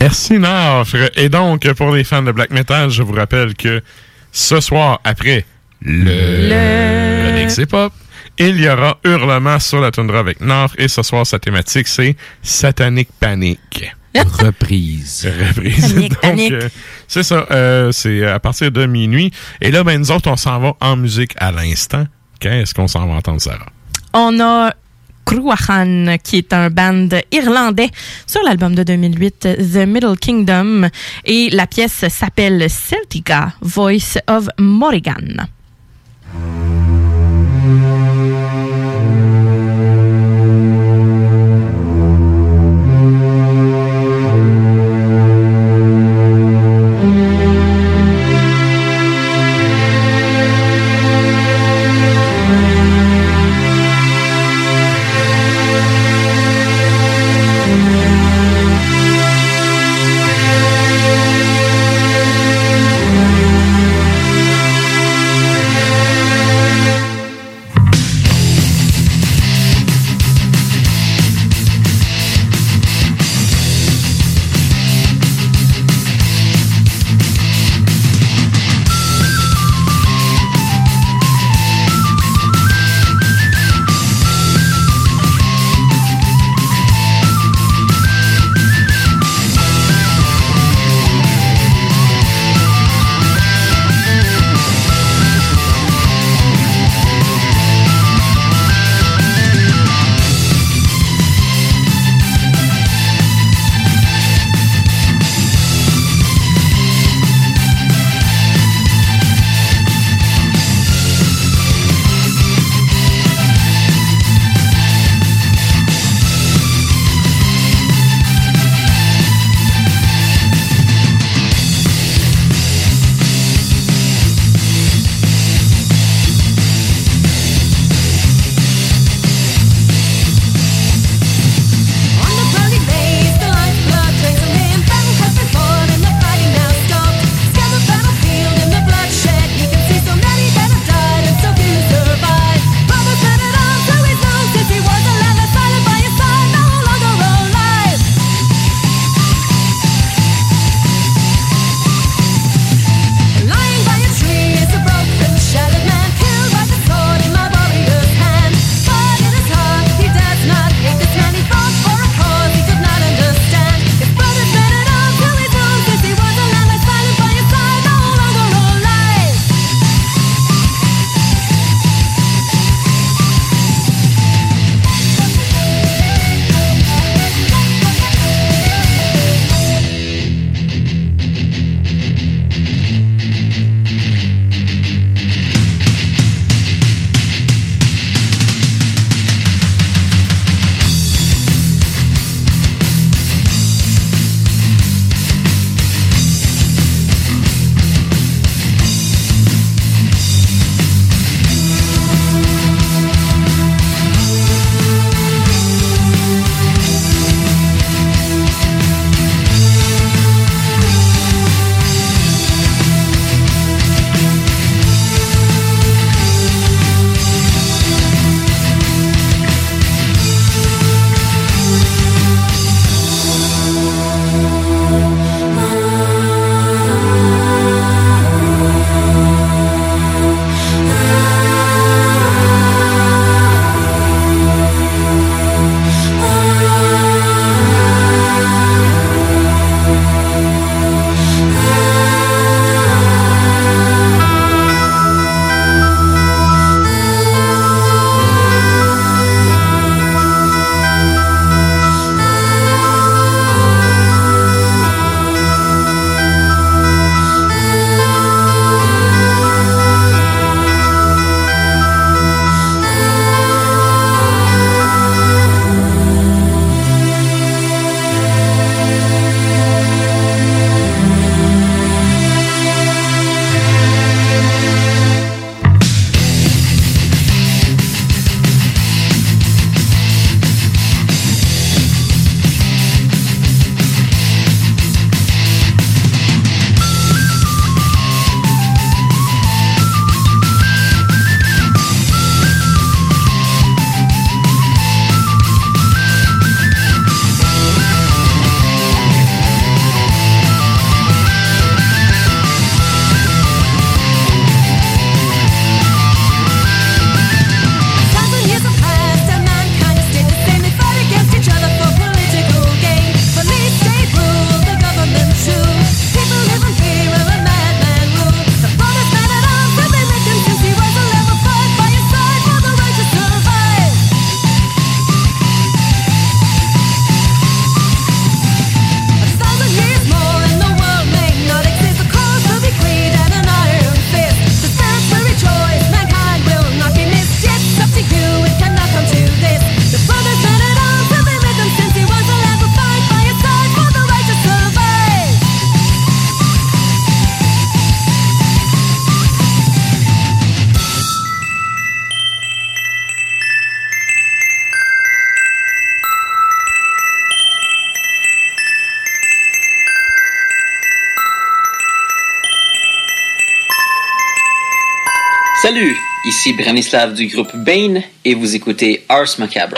Merci, Nafre. Et donc, pour les fans de black metal, je vous rappelle que ce soir, après le, Chronique C'est Pop, il y aura Hurlement sur la toundra avec Nafre. Et ce soir, sa thématique, c'est Satanic Panic. Reprise. Reprise. Panique, Donc, panique. euh, c'est ça. euh, c'est à partir de minuit. Et là, ben, nous autres, on s'en va en musique à l'instant. Qu'est-ce qu'on s'en va entendre, Sarah? On a Cruachan, qui est un band irlandais sur l'album de 2008, The Middle Kingdom. Et la pièce s'appelle Celtica, Voice of Morrigan. Branislav du groupe Bane et vous écoutez Ars Macabre.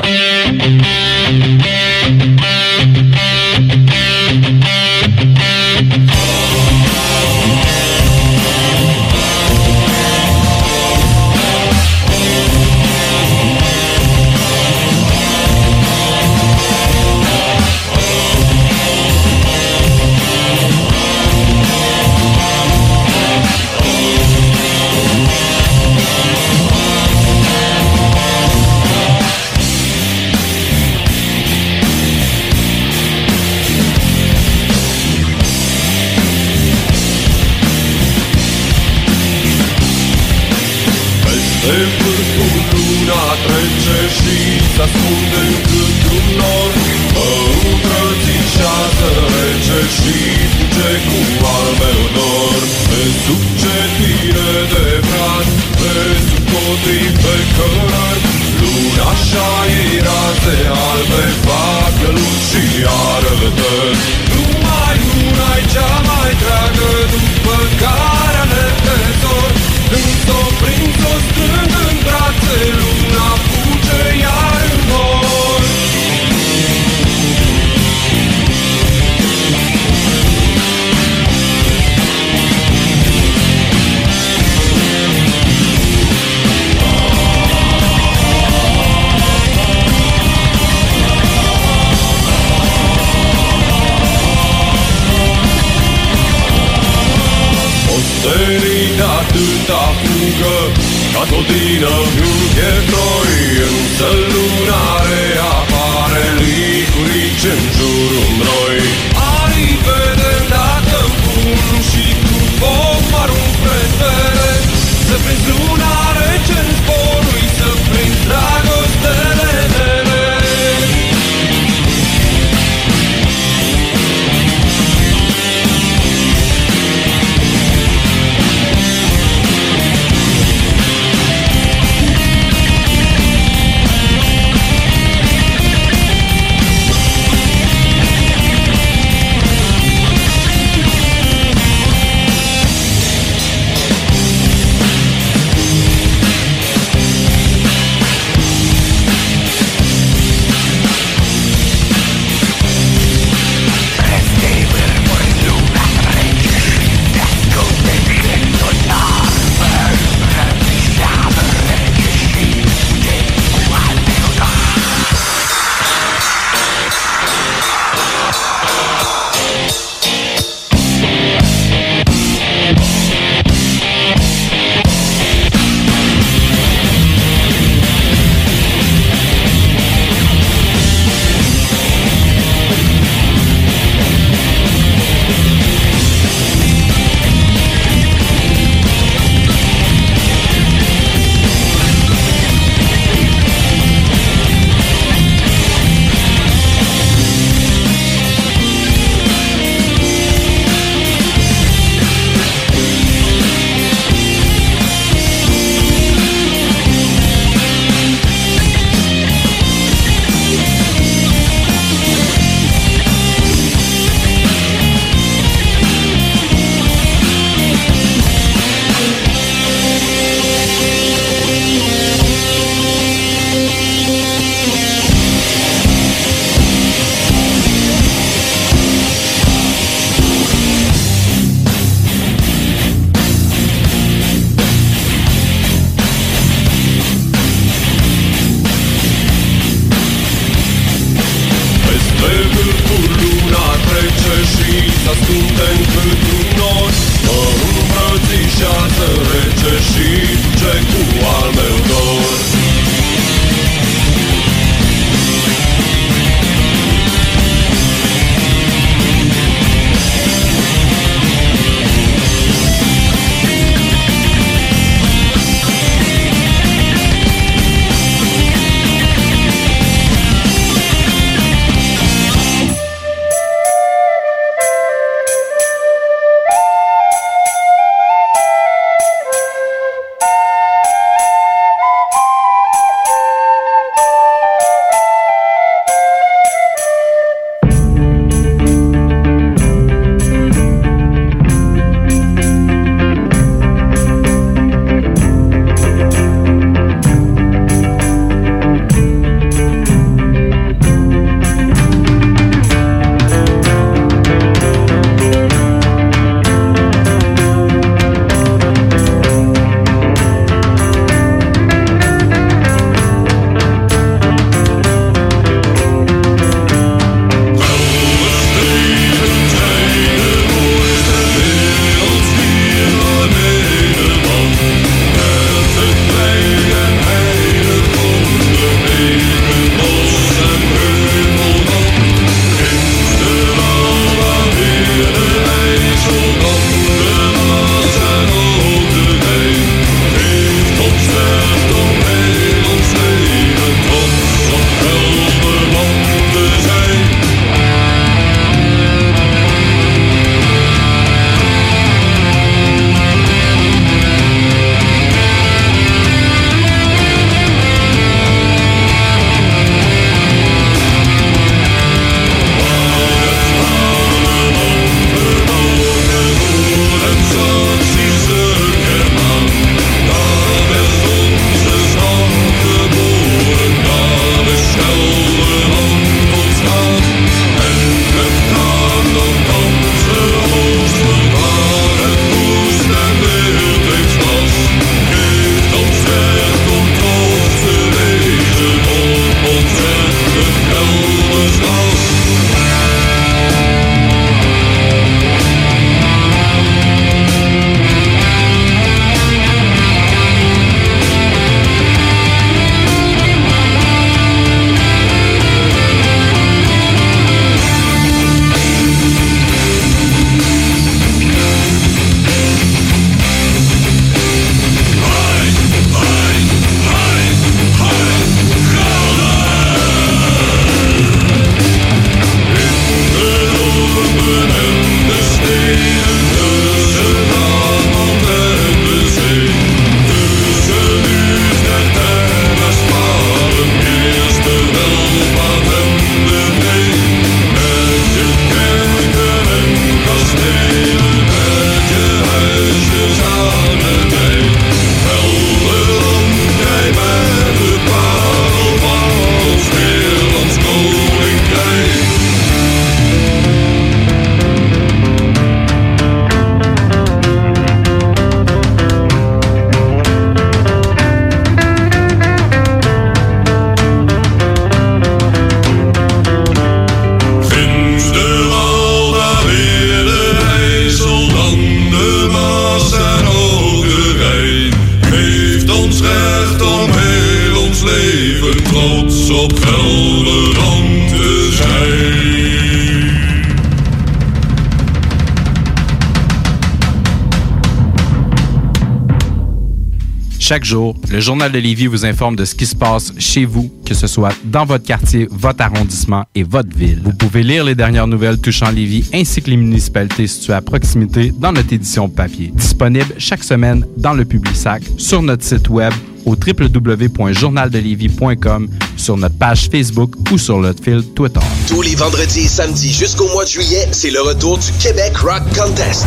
Chaque jour, le Journal de Lévis vous informe de ce qui se passe chez vous, que ce soit dans votre quartier, votre arrondissement et votre ville. Vous pouvez lire les dernières nouvelles touchant Lévis ainsi que les municipalités situées à proximité dans notre édition papier. Disponible chaque semaine dans le Publisac, sur notre site web au www.journaldelévis.com, sur notre page Facebook ou sur notre fil Twitter. Tous les vendredis et samedis jusqu'au mois de juillet, c'est le retour du Québec Rock Contest.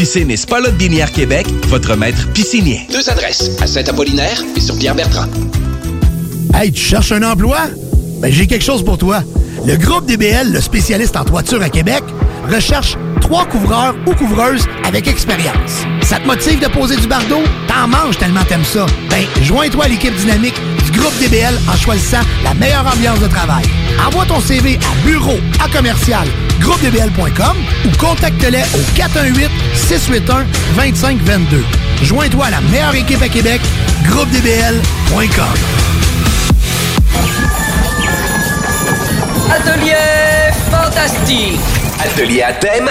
Piscine et Spa Lot Binière Québec, votre maître piscinier. Deux adresses, à Saint-Apollinaire et sur Pierre-Bertrand. Hey, tu cherches un emploi? Ben, j'ai quelque chose pour toi. Le groupe DBL, le spécialiste en toiture à Québec, recherche trois couvreurs ou couvreuses avec expérience. Ça te motive de poser du bardeau? T'en manges tellement t'aimes ça. Ben, joins-toi à l'équipe dynamique du groupe DBL en choisissant la meilleure ambiance de travail. Envoie ton CV à bureau à commercial groupedbl.com ou contacte-les au 418-681-2522. Joins-toi à la meilleure équipe à Québec, groupedbl.com. Atelier fantastique. Atelier à thème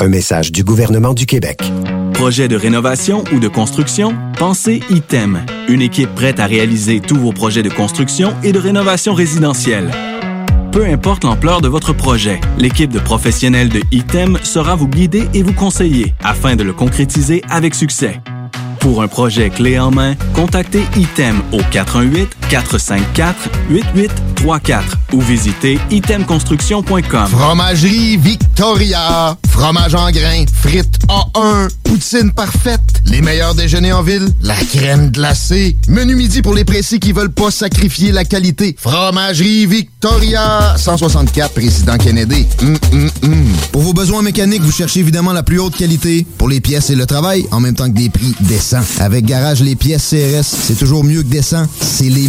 Un message du gouvernement du Québec. Projet de rénovation ou de construction? Pensez ITEM. Une équipe prête à réaliser tous vos projets de construction et de rénovation résidentielle. Peu importe l'ampleur de votre projet, l'équipe de professionnels de ITEM sera vous guider et vous conseiller afin de le concrétiser avec succès. Pour un projet clé en main, contactez ITEM au 418-454-8834 ou visitez itemconstruction.com. Fromagerie Victoria. Fromage en grains. Frites A1. Poutine parfaite. Les meilleurs déjeuners en ville. La crème glacée. Menu midi pour les pressés qui veulent pas sacrifier la qualité. Fromagerie Victoria. 164 Président Kennedy. Hum, hum, hum. Pour vos besoins mécaniques, vous cherchez évidemment la plus haute qualité pour les pièces et le travail, en même temps que des prix décents. Avec Garage Les Pièces CRS, c'est toujours mieux que décent. C'est les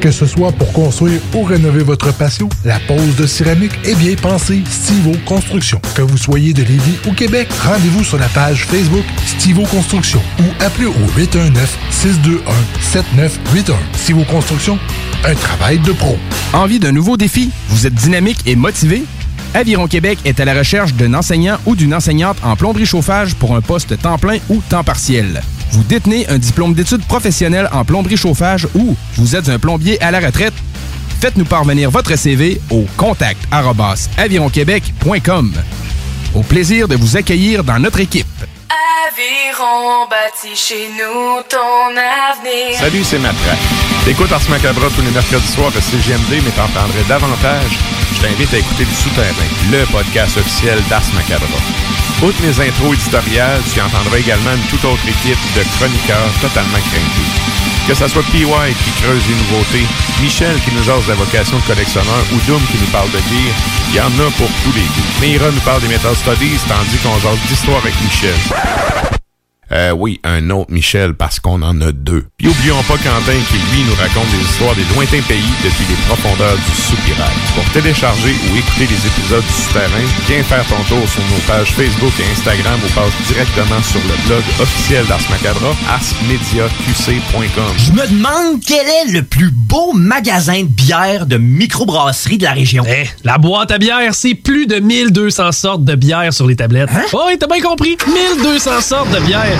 Que ce soit pour construire ou rénover votre patio, la pose de céramique est bien pensée Stivo Construction. Que vous soyez de Lévis ou Québec, rendez-vous sur la page Facebook Stivo Construction ou appelez au 819-621-7981. Stivo Construction, un travail de pro. Envie d'un nouveau défi? Vous êtes dynamique et motivé? Aviron Québec est à la recherche d'un enseignant ou d'une enseignante en plomberie chauffage pour un poste temps plein ou temps partiel. Vous détenez un diplôme d'études professionnelles en plomberie chauffage ou vous êtes un plombier à la retraite? Faites-nous parvenir votre CV au contact avironquebec.com. Au plaisir de vous accueillir dans notre équipe. Aviron bâti chez nous ton avenir. Salut, c'est Matra. T'écoutes Ars Macabra tous les mercredis soirs à CGMD, mais t'entendrais davantage. Je t'invite à écouter Le Souterrain, le podcast officiel d'Ars Macabra. Outre mes intros éditoriales, tu entendras également une toute autre équipe de chroniqueurs totalement craintés. Que ce soit PY qui creuse les nouveautés, Michel qui nous jase de la vocation de collectionneur ou Doom qui nous parle de lire, il y en a pour tous les goûts. Meira nous parle des Metal Studies, tandis qu'on jase d'histoire avec Michel. Euh, oui, un autre Michel, parce qu'on en a deux. Puis oublions pas Quentin qui, lui, nous raconte des histoires des lointains pays depuis les profondeurs du soupirail. Pour télécharger ou écouter les épisodes du Souterrain, viens faire ton tour sur nos pages Facebook et Instagram ou passe directement sur le blog officiel d'Ars Macabra, arsmediaqc.com. Je me demande quel est le plus beau magasin de bière de microbrasserie de la région. Eh, la boîte à bière, c'est plus de 1200 sortes de bière sur les tablettes. Hein? Oh, oui, t'as bien compris. 1200 sortes de bière.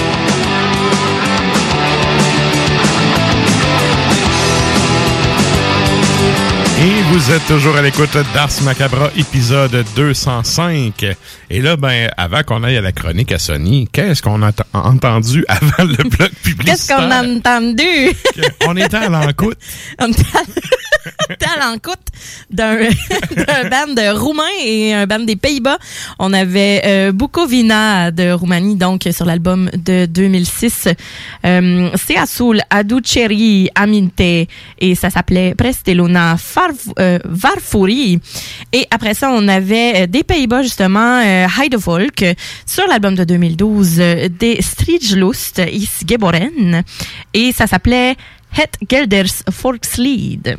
Vous êtes toujours à l'écoute d'Ars Macabra, épisode 205. Et là, ben, avant qu'on aille à la chronique à Sony, qu'est-ce qu'on a ent- entendu avant le bloc Qu'est-ce publicitaire? qu'on a entendu? On était à l'encoute. On était à- l'encoute d'un band de Roumains et un band des Pays-Bas. On avait euh, Bucovina de Roumanie, donc sur l'album de 2006. Euh, C'est Azul, Aduceri, Aminte, et ça s'appelait Presteluna Farv- euh, Varfuri. Et après ça, on avait euh, des Pays-Bas, justement, euh, Heidevolk, sur l'album de 2012, euh, des Stridgelust is Geboren, et ça s'appelait Het Gelders Volkslied.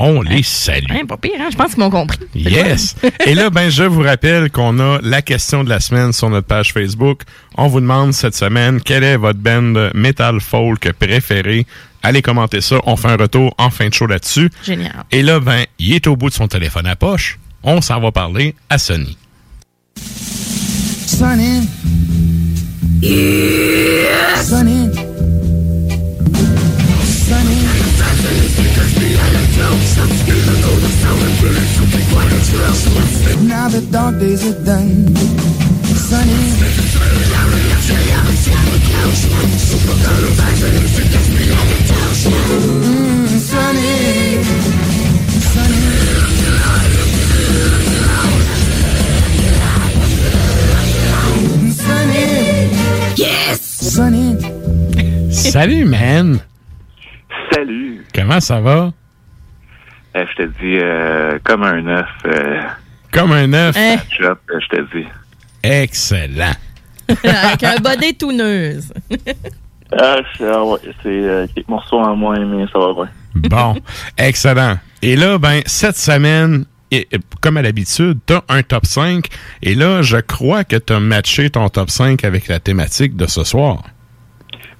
On les salue. Hein, pas pire, hein? Je pense qu'ils m'ont compris. Yes. Et là, ben, je vous rappelle qu'on a la question de la semaine sur notre page Facebook. On vous demande cette semaine quelle est votre band metal folk préférée. Allez commenter ça. On fait un retour en fin de show là-dessus. Génial. Et là, ben, il est au bout de son téléphone à poche. On s'en va parler à Sony. Sunny. Yeah. Sunny. Sunny. Now the dark days are done. Sunny. Mm, Salut, man. Salut. Comment ça va? Euh, je te dis, euh, comme un œuf. euh, Comme un œuf. Chop, euh, je te dis. Excellent. Avec un body touneuse. Ah, ah ouais, c'est euh, quelques morceaux en moins, mais ça va bien. Bon, excellent. Et là, ben, cette semaine, et- et comme à l'habitude, t'as un top 5. Et là, je crois que t'as matché ton top 5 avec la thématique de ce soir.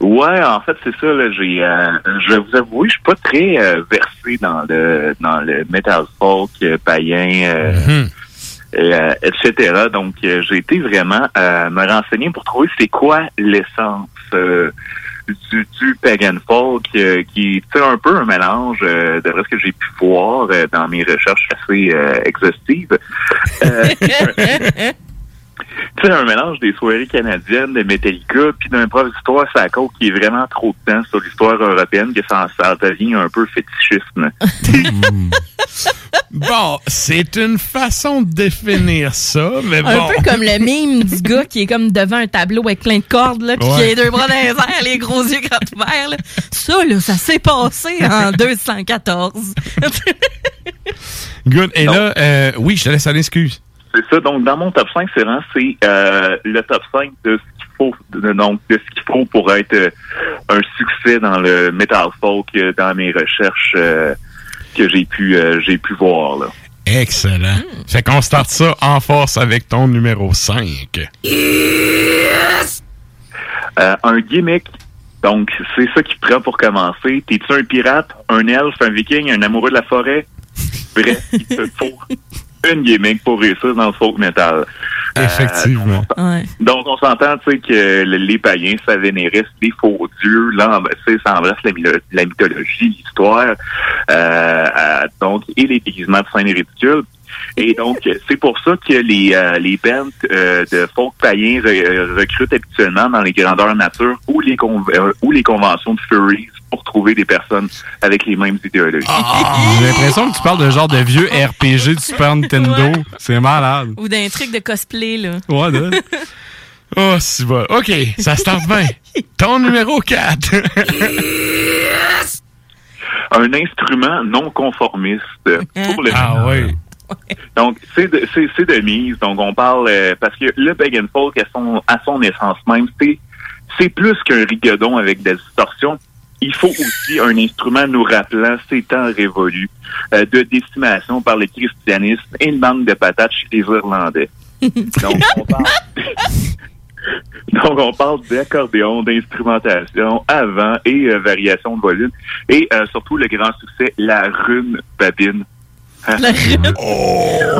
Ouais, en fait, c'est ça. Là, j'ai, euh, je vais vous avouer, je suis pas très euh, versé dans le dans le metal folk euh, païen, euh, euh, etc. Donc, euh, j'ai été vraiment euh, me renseigner pour trouver c'est quoi l'essence euh, du, du pagan folk qui sais, un peu un mélange de ce que j'ai pu voir dans mes recherches assez exhaustives. Tu sais, un mélange des soirées canadiennes de Metallica puis d'un prof d'histoire la côte qui est vraiment trop de temps sur l'histoire européenne que ça, ça devient un peu fétichisme. Bon, c'est une façon de définir ça, mais bon. Un peu comme le mime du gars qui est comme devant un tableau avec plein de cordes, là, puis Ouais. qui a les deux bras dans les airs, les gros yeux grands ouverts. là. Ça, là, ça s'est passé en 214. Good. Et là, euh, oui, je te laisse aller, excuse. C'est ça. Donc, dans mon top 5, c'est vraiment c'est euh, le top 5 de ce qu'il faut, de, donc, de ce qu'il faut pour être euh, un succès dans le metal folk euh, dans mes recherches euh, que j'ai pu euh, j'ai pu voir là. Excellent. Fait qu'on starte ça en force avec ton numéro 5. Euh, un gimmick. Donc, c'est ça qui prend pour commencer. T'es-tu un pirate, un elfe, un viking, un amoureux de la forêt? Bref, il te faut une gimmick pour réussir dans le folk metal. Euh, Effectivement. Donc, on s'entend, tu sais, que le- les païens, ça vénérait les faux dieux, là, ça embrasse la, la mythologie, l'histoire, euh, euh, donc, et les déguisements de scènes ridicules. Et donc, c'est pour ça que les, euh, les bands euh, de folk païens re- recrutent habituellement dans les grandeurs nature ou les, con- euh, ou les conventions de Furies pour trouver des personnes avec les mêmes idéologies. J'ai l'impression que tu parles de genre de vieux RPG du Super Nintendo. C'est malade. Ou d'un truc de cosplay, là. Ouais, là. Oh, c'est bon. OK, ça starte bien. Ton numéro 4. un instrument non conformiste pour le Ah oui. Donc, c'est de, c'est, c'est de mise. Donc, on parle... euh, parce que le pagan folk, à son, à son essence même, c'est, c'est plus qu'un rigodon avec des distorsions. Il faut aussi un instrument nous rappelant ces temps révolus euh, de décimation par le christianisme et une banque de patates chez les Irlandais. Donc, on parle... Donc, on parle d'accordéon, d'instrumentation, avant et euh, variation de volume. Et euh, surtout, le grand succès, la rune babine. La rune.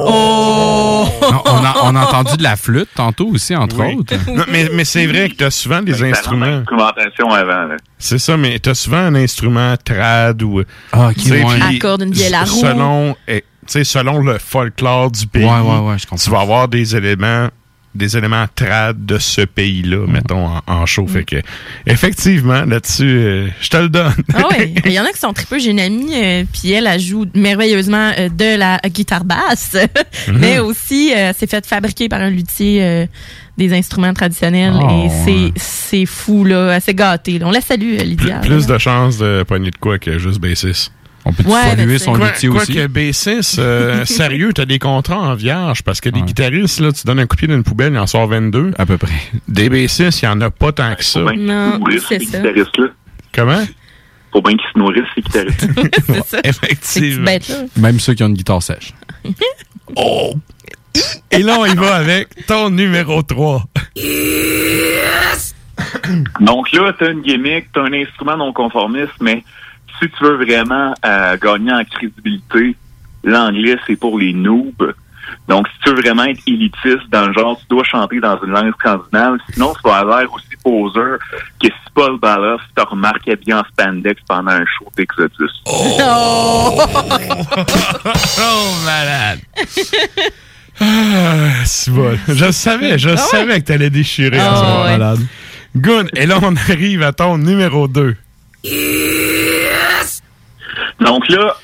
On, on a, on a entendu de la flûte tantôt aussi, entre Oui. autres. Non, mais mais c'est vrai que tu as souvent des instruments. avant. C'est ça, mais tu as souvent un instrument trad ou. Ah, puis Accorde une vieille à roue. Selon, eh, tu sais, selon le folklore du pays, Ouais, ouais, ouais, je comprends. tu vas avoir des éléments des éléments trad de ce pays-là, mettons, en, en show. Fait que, effectivement, là-dessus, euh, je te le donne. Ah ouais, il y en a qui sont tripeux. J'ai une amie, euh, puis elle, elle joue merveilleusement euh, de la guitare basse, mais aussi euh, s'est fait fabriquer par un luthier des instruments traditionnels Oh, et c'est c'est fou là, gâtée. là. On la salue Lydia. Plus de chances de pogner de quoi que juste B6. On peut Ouais, saluer mais son quoi, luthier quoi aussi? que B6, euh, sérieux, t'as des contrats en vierge parce que des guitaristes, là, tu donnes un coup de pied dans une poubelle, il en sort 22. À peu près. Des B6, il y en a pas tant que ça. Faut bien qu'ils Non, se nourrissent, c'est guitaristes-là. Comment? Faut bien qu'ils se nourrissent, ces guitaristes. c'est ça. Effectivement. bête là. Même ceux qui ont une guitare sèche. Oh! Et là, on y va avec ton numéro 3. Donc là, t'as une gimmick, t'as un instrument non conformiste, mais si tu veux vraiment euh, gagner en crédibilité, l'anglais, c'est pour les noobs. Donc, si tu veux vraiment être élitiste dans le genre, tu dois chanter dans une langue scandinave. Sinon, tu vas avoir l'air aussi poseur que si Paul Baloff te remarque habillé en spandex pendant un show d'Exodus. Oh, malade! Ah, c'est bon. Je savais, je Ah ouais? savais que t'allais déchirer Ah en ce moment, ouais. malade. Good. Et là, on arrive à ton numéro 2. Donc là,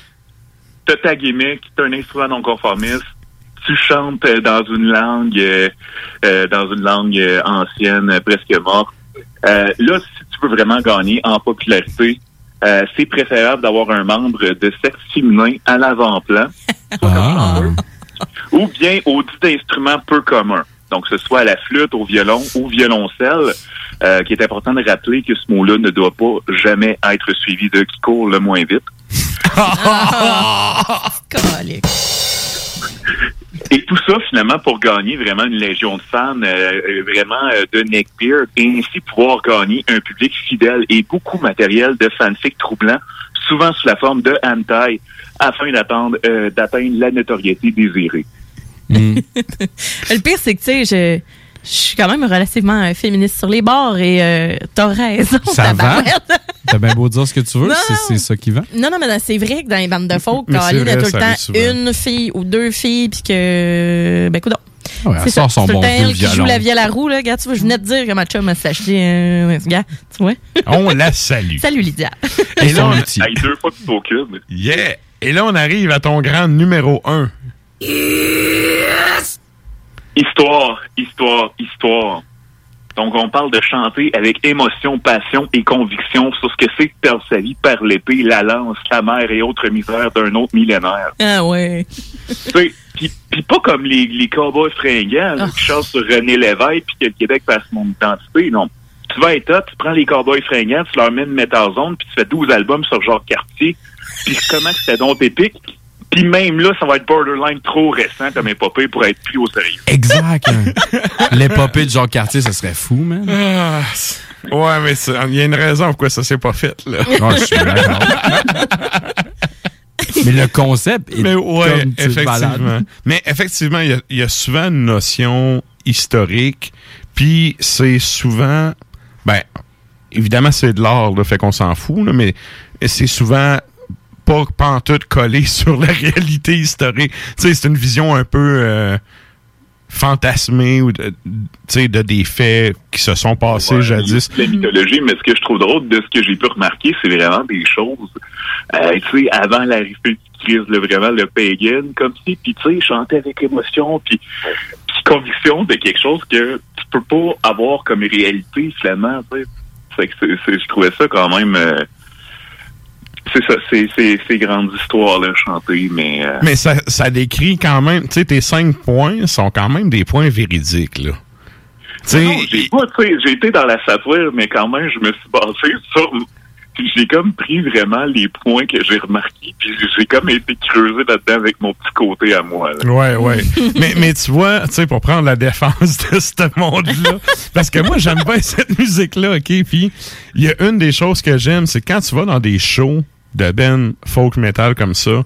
t'as ta gimmick, t'as un instrument non conformiste, tu chantes euh, dans une langue euh, euh, dans une langue ancienne, presque morte. Euh, là, si tu veux vraiment gagner en popularité, euh, c'est préférable d'avoir un membre de sexe féminin à l'avant-plan, ou bien au dit d'instruments peu communs. Donc, que ce soit à la flûte, au violon ou violoncelle, euh, qui est important de rappeler que ce mot-là ne doit pas jamais être suivi de qui court le moins vite. Calique. Et tout ça, finalement, pour gagner vraiment une légion de fans, euh, euh, vraiment euh, de neckbeard, et ainsi pouvoir gagner un public fidèle et beaucoup matériel de fanfic troublant, souvent sous la forme de hentai, afin d'attendre, euh, d'atteindre la notoriété désirée. Le pire, c'est que, tu sais, je, Je suis quand même relativement euh, féministe sur les bords et euh, t'as raison. Ça va? T'as bien beau dire ce que tu veux, c'est- ça qui vend. Non, non, mais c'est vrai que dans les bandes de folk, Mais c'est Caroline a tout le temps souvent. une fille ou deux filles, puis que. Ben, coudonc. Ouais, elle c'est sort ça. son bon vieux elle qui joue la vielle à roue, là. Regarde, tu vois, je venais de dire que ma chum a s'acheté un. Regarde, tu vois. On la salue. Salut, Lydia. Et là, on, Hey, deux fois yeah! Et là, on arrive à ton grand numéro 1. Histoire, histoire, histoire. Donc, on parle de chanter avec émotion, passion et conviction sur ce que c'est que perdre sa vie par l'épée, la lance, la mer et autres misères d'un autre millénaire. Ah ouais. tu puis pas comme les, les cowboys fringants là, qui chantent sur René Lévesque puis que le Québec passe mon identité, non. Tu vas être hot, tu prends les cowboys fringants, tu leur mets une Zone puis tu fais 12 albums sur Jacques Cartier, puis comment c'était donc épique? Puis même là, ça va être borderline trop récent comme épopée pour être pris au sérieux. Exact. hein. L'épopée de Jean Cartier, ça serait fou, man. Ah, ouais, mais c'est- il y a une raison pourquoi ça s'est pas fait, là. Ouais, je suis. Mais le concept est Mais ouais, comme, effectivement. Mais effectivement, il y a- il y, a souvent une notion historique, puis c'est souvent, ben, évidemment, c'est de l'art, fait qu'on s'en fout, là, mais c'est souvent pas pantoute collé sur la réalité historique. Tu sais, c'est une vision un peu euh, fantasmée ou de, des faits qui se sont passés jadis. La mythologie, mais ce que je trouve drôle de ce que j'ai pu remarquer, c'est vraiment des choses, euh, tu sais, avant l'arrivée du Christ, là, vraiment le pagan, comme si, puis tu sais, chanter avec émotion, puis puis conviction de quelque chose que tu peux pas avoir comme réalité, finalement, tu sais. Fait que c'est- c'est- je trouvais ça quand même... euh, c'est ça, c'est ces grandes histoires-là chantées, mais... euh, Mais ça, ça décrit quand même, tu sais, tes cinq points sont quand même des points véridiques, là. Tu sais, Non, j'ai pas, tu sais, j'ai été dans la satire, mais quand même, je me suis basé sur. J'ai comme pris vraiment les points que j'ai remarqués, puis j'ai comme été creusé là-dedans avec mon petit côté à moi. là. Ouais, ouais. mais, mais tu vois, tu sais, pour prendre la défense de ce monde-là, parce que moi, j'aime bien cette musique-là, OK? Puis, il y a une des choses que j'aime, c'est quand tu vas dans des shows de ben folk metal comme ça,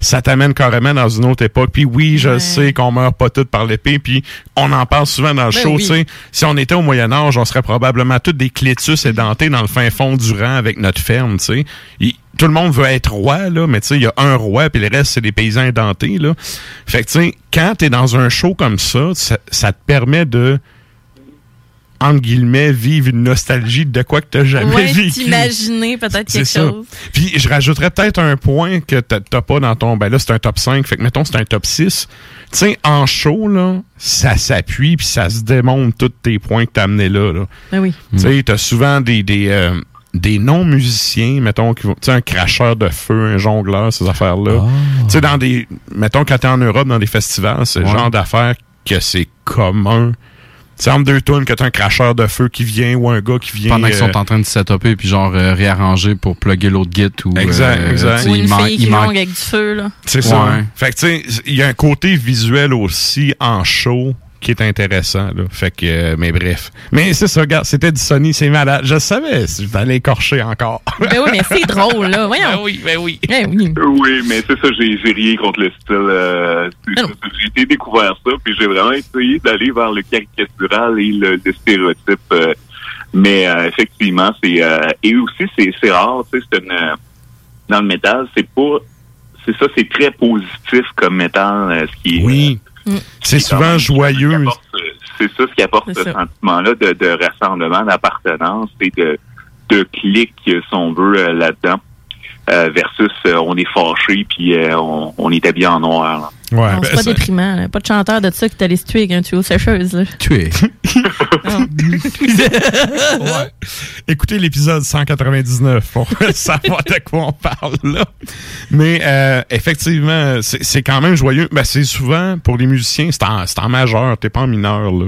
ça t'amène carrément dans une autre époque. Puis oui, je sais qu'on meurt pas tous par l'épée, puis on en parle souvent dans le Ben show, oui. tu sais. Si on était au Moyen-Âge, on serait probablement tous des clétus édentés dans le fin fond du rang avec notre ferme, tu sais. Tout le monde veut être roi, là, mais tu sais, il y a un roi, puis le reste, c'est des paysans édentés, là. Fait que, tu sais, quand t'es dans un show comme ça, ça, ça te permet de, entre guillemets, vivre une nostalgie de quoi que t'as jamais Ouais, vécu. t'imaginer peut-être C'est quelque ça. chose. Puis je rajouterais peut-être un point que t'as t'as pas dans ton. Ben là, c'est un top 5. Fait que mettons, c'est un top 6. Tu sais, en show, là, ça s'appuie puis ça se démontre tous tes points que t'as amenés là. là. Ben oui. Tu sais, t'as souvent des. des euh, des non-musiciens, mettons, qui vont, tu sais, un cracheur de feu, un jongleur, ces affaires-là. Tu sais, dans des, mettons, quand t'es en Europe, dans des festivals, c'est le Ouais. genre d'affaires que c'est commun. Tu sais, entre deux tunes, que t'as un cracheur de feu qui vient ou un gars qui vient. Pendant qu'ils euh, sont en train de setuper puis genre euh, réarranger pour plugger l'autre git ou Exact, euh, exact. Ou il une fille il qui manque- jongle avec du feu, là. C'est ça. Fait que tu sais, il y a un côté visuel aussi en show qui est intéressant. Là. Fait que, euh, mais bref. Mais c'est ça, regarde, c'était du Sony, c'est malade. Je savais, je vais aller écorcher encore. Ben oui, mais c'est drôle, là. Voyons. Ben oui, ben oui. Ben oui. Oui, mais c'est ça, j'ai rien contre le style. euh, j'ai été découvert ça, puis j'ai vraiment essayé d'aller vers le caricatural et le, le stéréotype. euh, mais euh, effectivement, c'est euh, et aussi c'est rare, tu sais, c'est une dans le métal, c'est pas c'est ça, c'est très positif comme métal, euh, ce qui est Oui. C'est souvent joyeux. c'est ça ce qui apporte ce sentiment-là de, de rassemblement, d'appartenance et de, de clic, si on veut, euh, là-dedans. euh, versus euh, on est fâché puis euh, on, on est habillé en noir. Ouais, Non, ben, c'est pas ça- déprimant. là. Pas de chanteur de ça qui t'allait se tuer avec un tuyau sécheuse. Là. Tuer. ouais. Écoutez l'épisode 199 pour savoir de quoi on parle là. Mais euh, effectivement, c'est c'est quand même joyeux. Ben, c'est souvent, pour les musiciens, c'est en, c'est en majeur, t'es pas en mineur. là.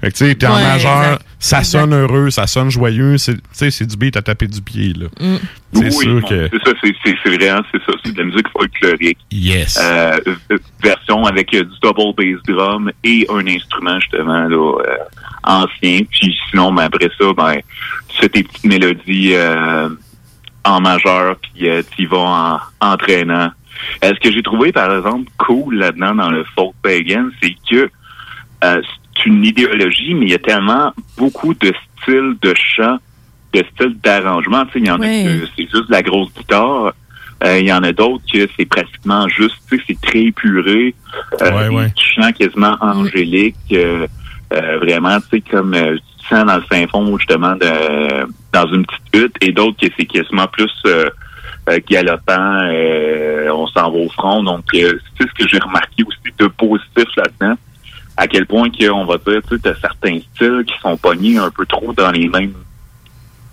Fait que tu sais, t'es en Ouais, majeur, exact. ça Exact. sonne heureux, ça sonne joyeux, c'est tu sais, c'est du beat à taper du pied. là. Mm. C'est oui, sûr que... c'est ça, c'est, c'est, c'est vraiment, c'est ça, c'est de la musique folklorique. Yes. Euh, version avec euh, du double bass drum et un instrument justement là, euh, ancien. Puis sinon, ben, après ça, ben, tu fais tes petites mélodies euh, en majeur, puis euh, tu y vas en entraînant. Ce que j'ai trouvé, par exemple, cool là-dedans dans le folk pagan, c'est que euh, une idéologie, mais il y a tellement beaucoup de styles de chant, de styles d'arrangement. Tu sais, il y en a que c'est juste de la grosse guitare. Euh, Il y en a d'autres que c'est pratiquement juste, tu sais, c'est très épuré. Euh, Ouais, chants quasiment angéliques. euh, euh, vraiment, tu sais, comme euh, tu sens dans le fin fond, justement, de, dans une petite hutte. Et d'autres que c'est quasiment plus euh, euh, galopant. euh, on s'en va au front. Donc, euh, c'est ce que j'ai remarqué aussi de positif là-dedans. À quel point qu'on va dire, tu sais, t'as certains styles qui sont pognés un peu trop dans les mêmes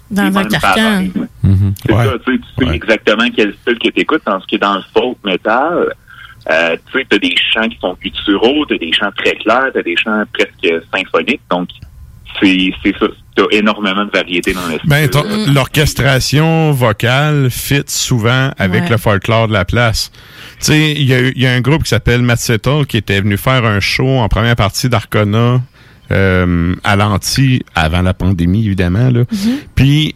Dans les un mêmes carcan. C'est ça, tu sais, tu sais exactement quel style que tu écoutes, tandis que dans le folk metal, euh, tu sais, t'as des chants qui sont gutturaux, t'as des chants très clairs, t'as des chants presque symphoniques, donc c'est c'est ça, t'as énormément de variété dans. Ben, ton- l'orchestration vocale fit souvent avec Ouais. le folklore de la place. Tu sais, il y, a eu- il y a un groupe qui s'appelle Matsettle qui était venu faire un show en première partie d'Arcona euh, à l'anti avant la pandémie, évidemment. Là. Puis,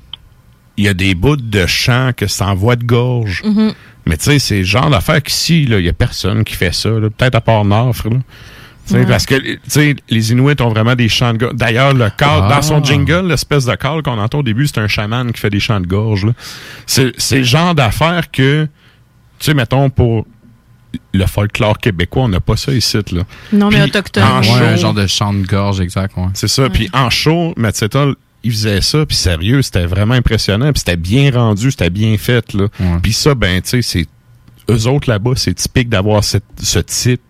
il y a des bouts de chant que c'est en voix de gorge. Mhm. Mais tu sais, c'est le genre d'affaire qu'ici, là, il y a personne qui fait ça. là. Peut-être à part Nafre, là. Ouais. Parce que tu sais, les Inuits ont vraiment des chants de gorge. D'ailleurs, le call, Ah. dans son jingle, l'espèce de call qu'on entend au début, c'est un chaman qui fait des chants de gorge. là. C'est c'est le genre d'affaire que, tu sais, mettons, pour le folklore québécois, on n'a pas ça ici. Là. Non, mais autochtone. en Ouais, un genre de chant de gorge, exact. Ouais. c'est ça. Puis en show, Matsetol, il faisait ça, puis sérieux, c'était vraiment impressionnant, puis c'était bien rendu, c'était bien fait. là. Puis ça, ben, tu sais, c'est eux autres là-bas, c'est typique d'avoir ce type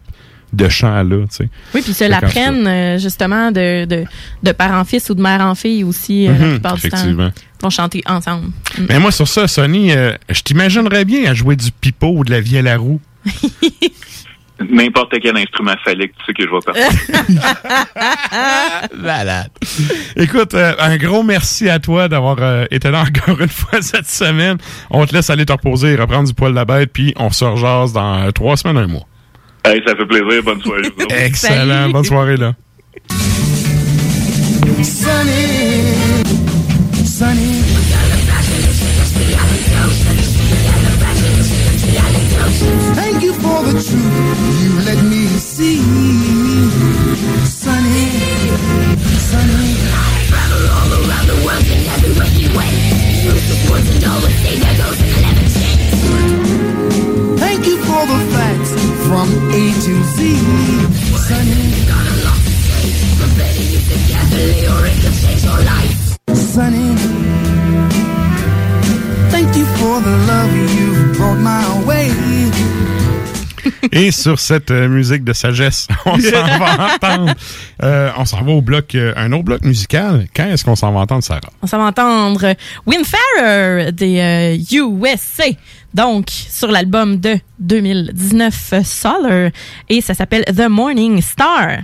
de chant-là. tu sais. Oui, puis se l'apprennent euh, justement de, de, de père en fils ou de mère en fille aussi euh, la plupart du effectivement. temps. Ils vont chanter ensemble. Mm. Mais moi, sur ça, Sonny, euh, je t'imaginerais bien à jouer du pipeau ou de la vielle à roue. N'importe quel instrument phallique, tu sais que je vais partir. Malade. Écoute, euh, un gros merci à toi d'avoir euh, été là encore une fois cette semaine. On te laisse aller te reposer, reprendre du poil de la bête, puis on se rejase dans euh, trois semaines, un mois. Hey, ça fait plaisir, bonne soirée. Excellent, bonne soirée là. Sunny, sunny. Thank you for the truth you let me see. Sunny, sunny. I travel all around the world and everywhere you went. Through the woods and all the things that goes in eleven chains. Thank you for the facts from A to Z. Sunny. Got a lot to say, but better use it carefully or it could change your life. Sunny. Thank you for the love you've brought my way. Et sur cette euh, musique de sagesse, on s'en va entendre. euh, on s'en va au bloc, euh, un autre bloc musical. Quand est-ce qu'on s'en va entendre, Sarah? On s'en va entendre Winfarer des euh, USA. Donc, sur l'album de 2019 euh, Solar. Et ça s'appelle The Morning Star.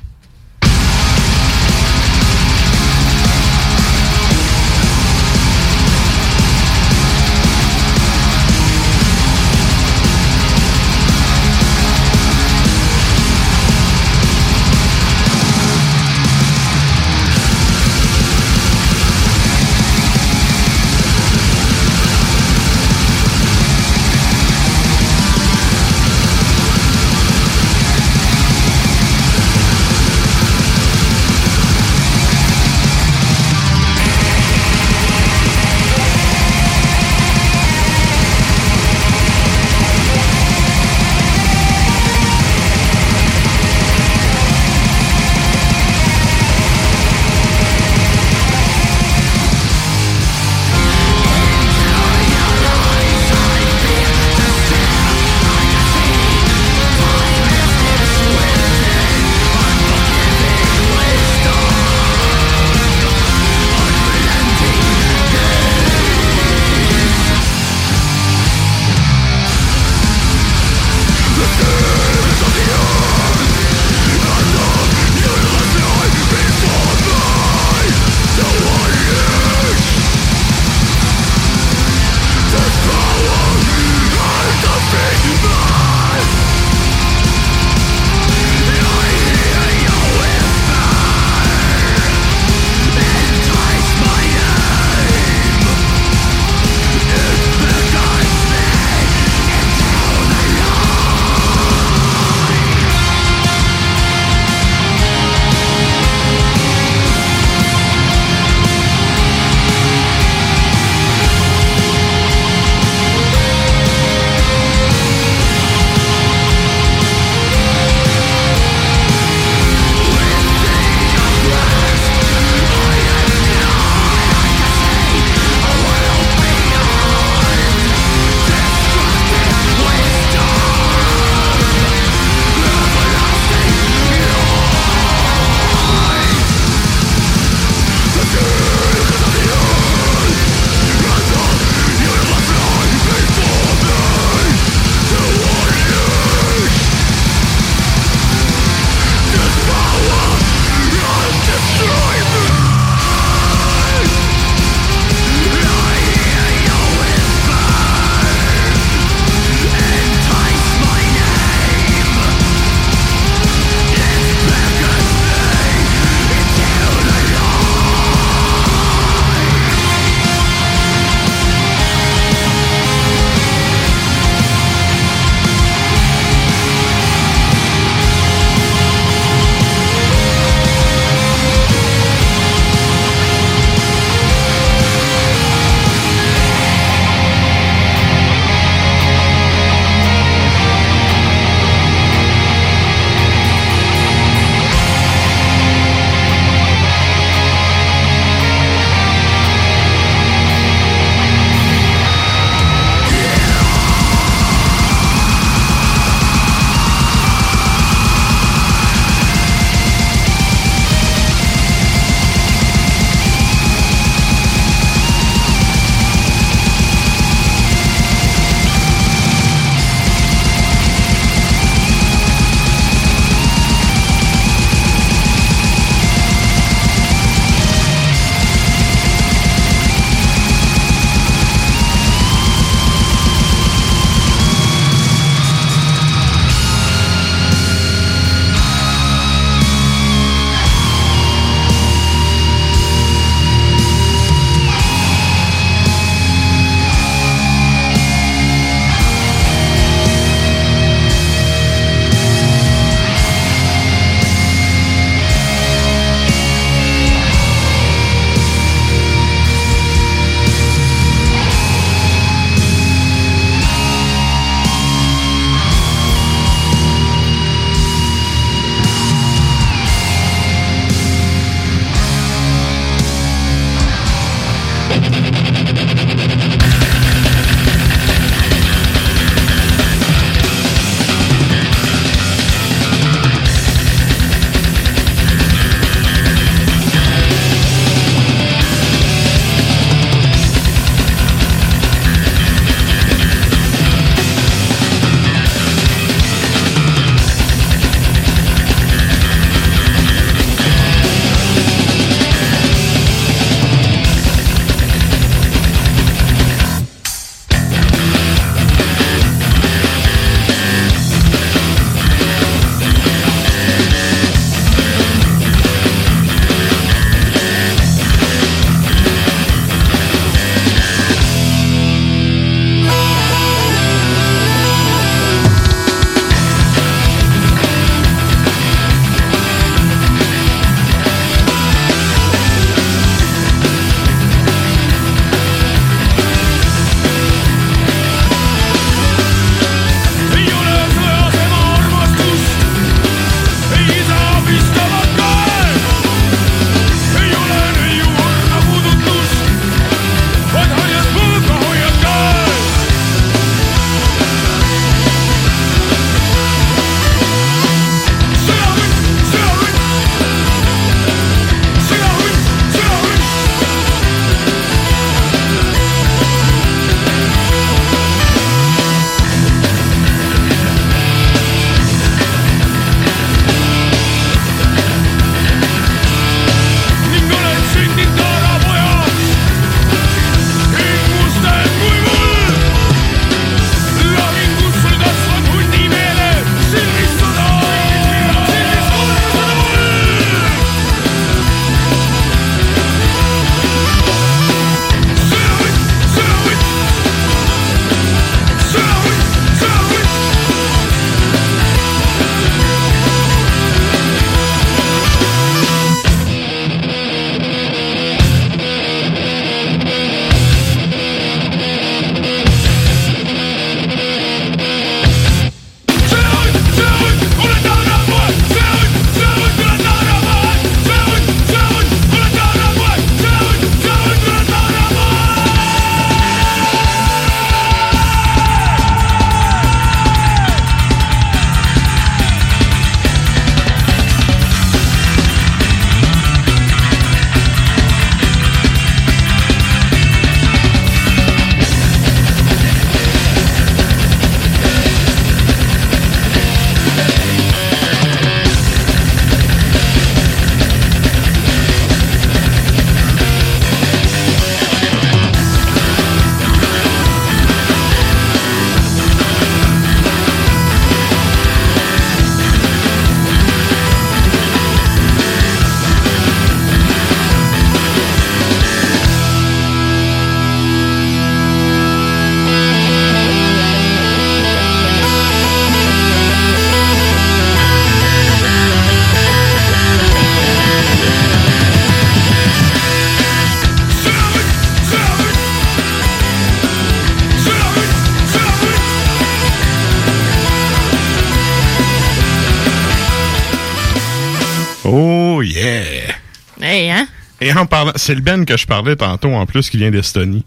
C'est le Ben que je parlais tantôt en plus qui vient d'Estonie.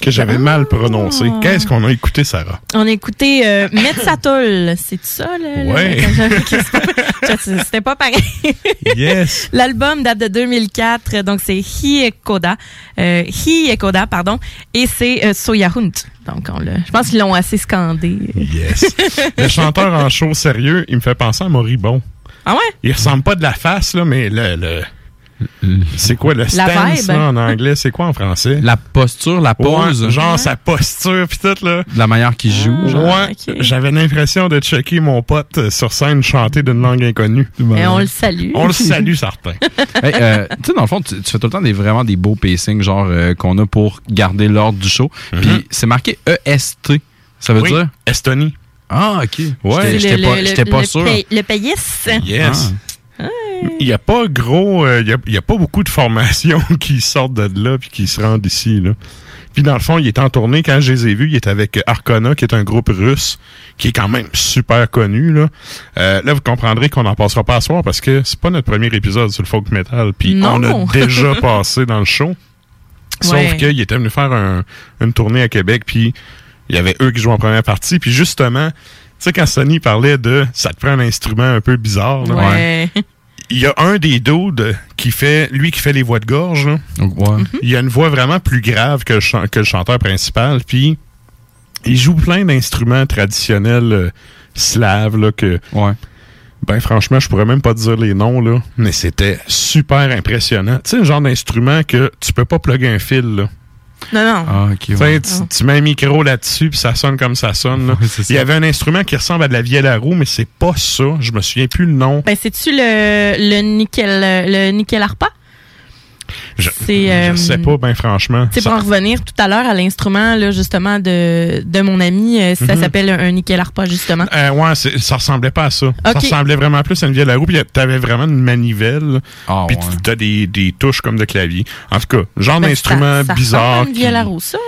Que j'avais mal prononcé. Ah. Qu'est-ce qu'on a écouté, Sarah? On a écouté euh, Metzatol. C'est ça, là? Ouais. C'était pas pareil. Yes. L'album date de 2004, donc c'est Hiekoda, euh, Hiekoda, pardon, et c'est euh, Soyahunt. Donc, on je pense qu'ils l'ont assez scandé. Yes. le chanteur en show sérieux, il me fait penser à Moribond. Ah ouais? Il ressemble pas de la face, là, mais le. le- c'est quoi le stance vibe. là, en anglais? C'est quoi en français? La posture, la pose. Ouais, genre sa posture pis tout là. La manière qu'il joue. genre. Ouais, j'avais l'impression de checker mon pote euh, sur scène chanter d'une langue inconnue. Et on le salue. On le salue, certain. Hey, euh, tu sais, dans le fond, tu, tu fais tout le temps des, vraiment des beaux pacings, genre, euh, qu'on a pour garder l'ordre du show. Puis c'est marqué EST. Ça veut. Oui, dire? Estonie. Ah, OK. Ouais. J'étais- Le- pas, le- pas le sûr. pay- Le pays. Yes. Ah. Il n'y a pas gros, euh, il y a, il y a pas beaucoup de formations qui sortent de là puis qui se rendent ici là. Puis dans le fond, il est en tournée quand je les ai vus, il est avec Arcana qui est un groupe russe qui est quand même super connu là. Euh, là vous comprendrez qu'on n'en passera pas à soir parce que c'est pas notre premier épisode sur le folk metal puis Non. on a déjà passé dans le show. Sauf Ouais. qu'il était venu faire un- une tournée à Québec, puis il y avait eux qui jouaient en première partie. Puis justement, tu sais, quand Sony parlait de ça te prend un instrument un peu bizarre, là, Ouais. Il y a un des dudes qui fait, lui qui fait les voix de gorge. là. Mhm. Il a une voix vraiment plus grave que le, chan- que le chanteur principal. Puis il joue plein d'instruments traditionnels euh, slaves là, que. Ben franchement, je pourrais même pas te dire les noms là, mais c'était super impressionnant. Tu sais, le genre d'instrument que tu peux pas plugger un fil là. Non, non. Ah. Tu sais, tu, tu mets un micro là-dessus puis ça sonne comme ça sonne. là. Il y avait un instrument qui ressemble à de la vielle à roue, mais c'est pas ça. Je me souviens plus le nom. Ben, c'est-tu le, le nickel, le nickel arpa? Je, C'est, euh, je sais pas, ben franchement. C'est Ça- pour en revenir tout à l'heure à l'instrument, là, justement, de, de mon ami. euh, Ça Mhm. s'appelle un nickel arpa, justement. Euh, ouais, c'est- ça ressemblait pas à ça. Ça ressemblait vraiment plus à une vielle à roue. Puis t'avais vraiment une manivelle. Ah, puis tu- t'as des, des touches comme de clavier. En tout cas, genre Ben, d'instrument bizarre. ressemble à une à roue, ça,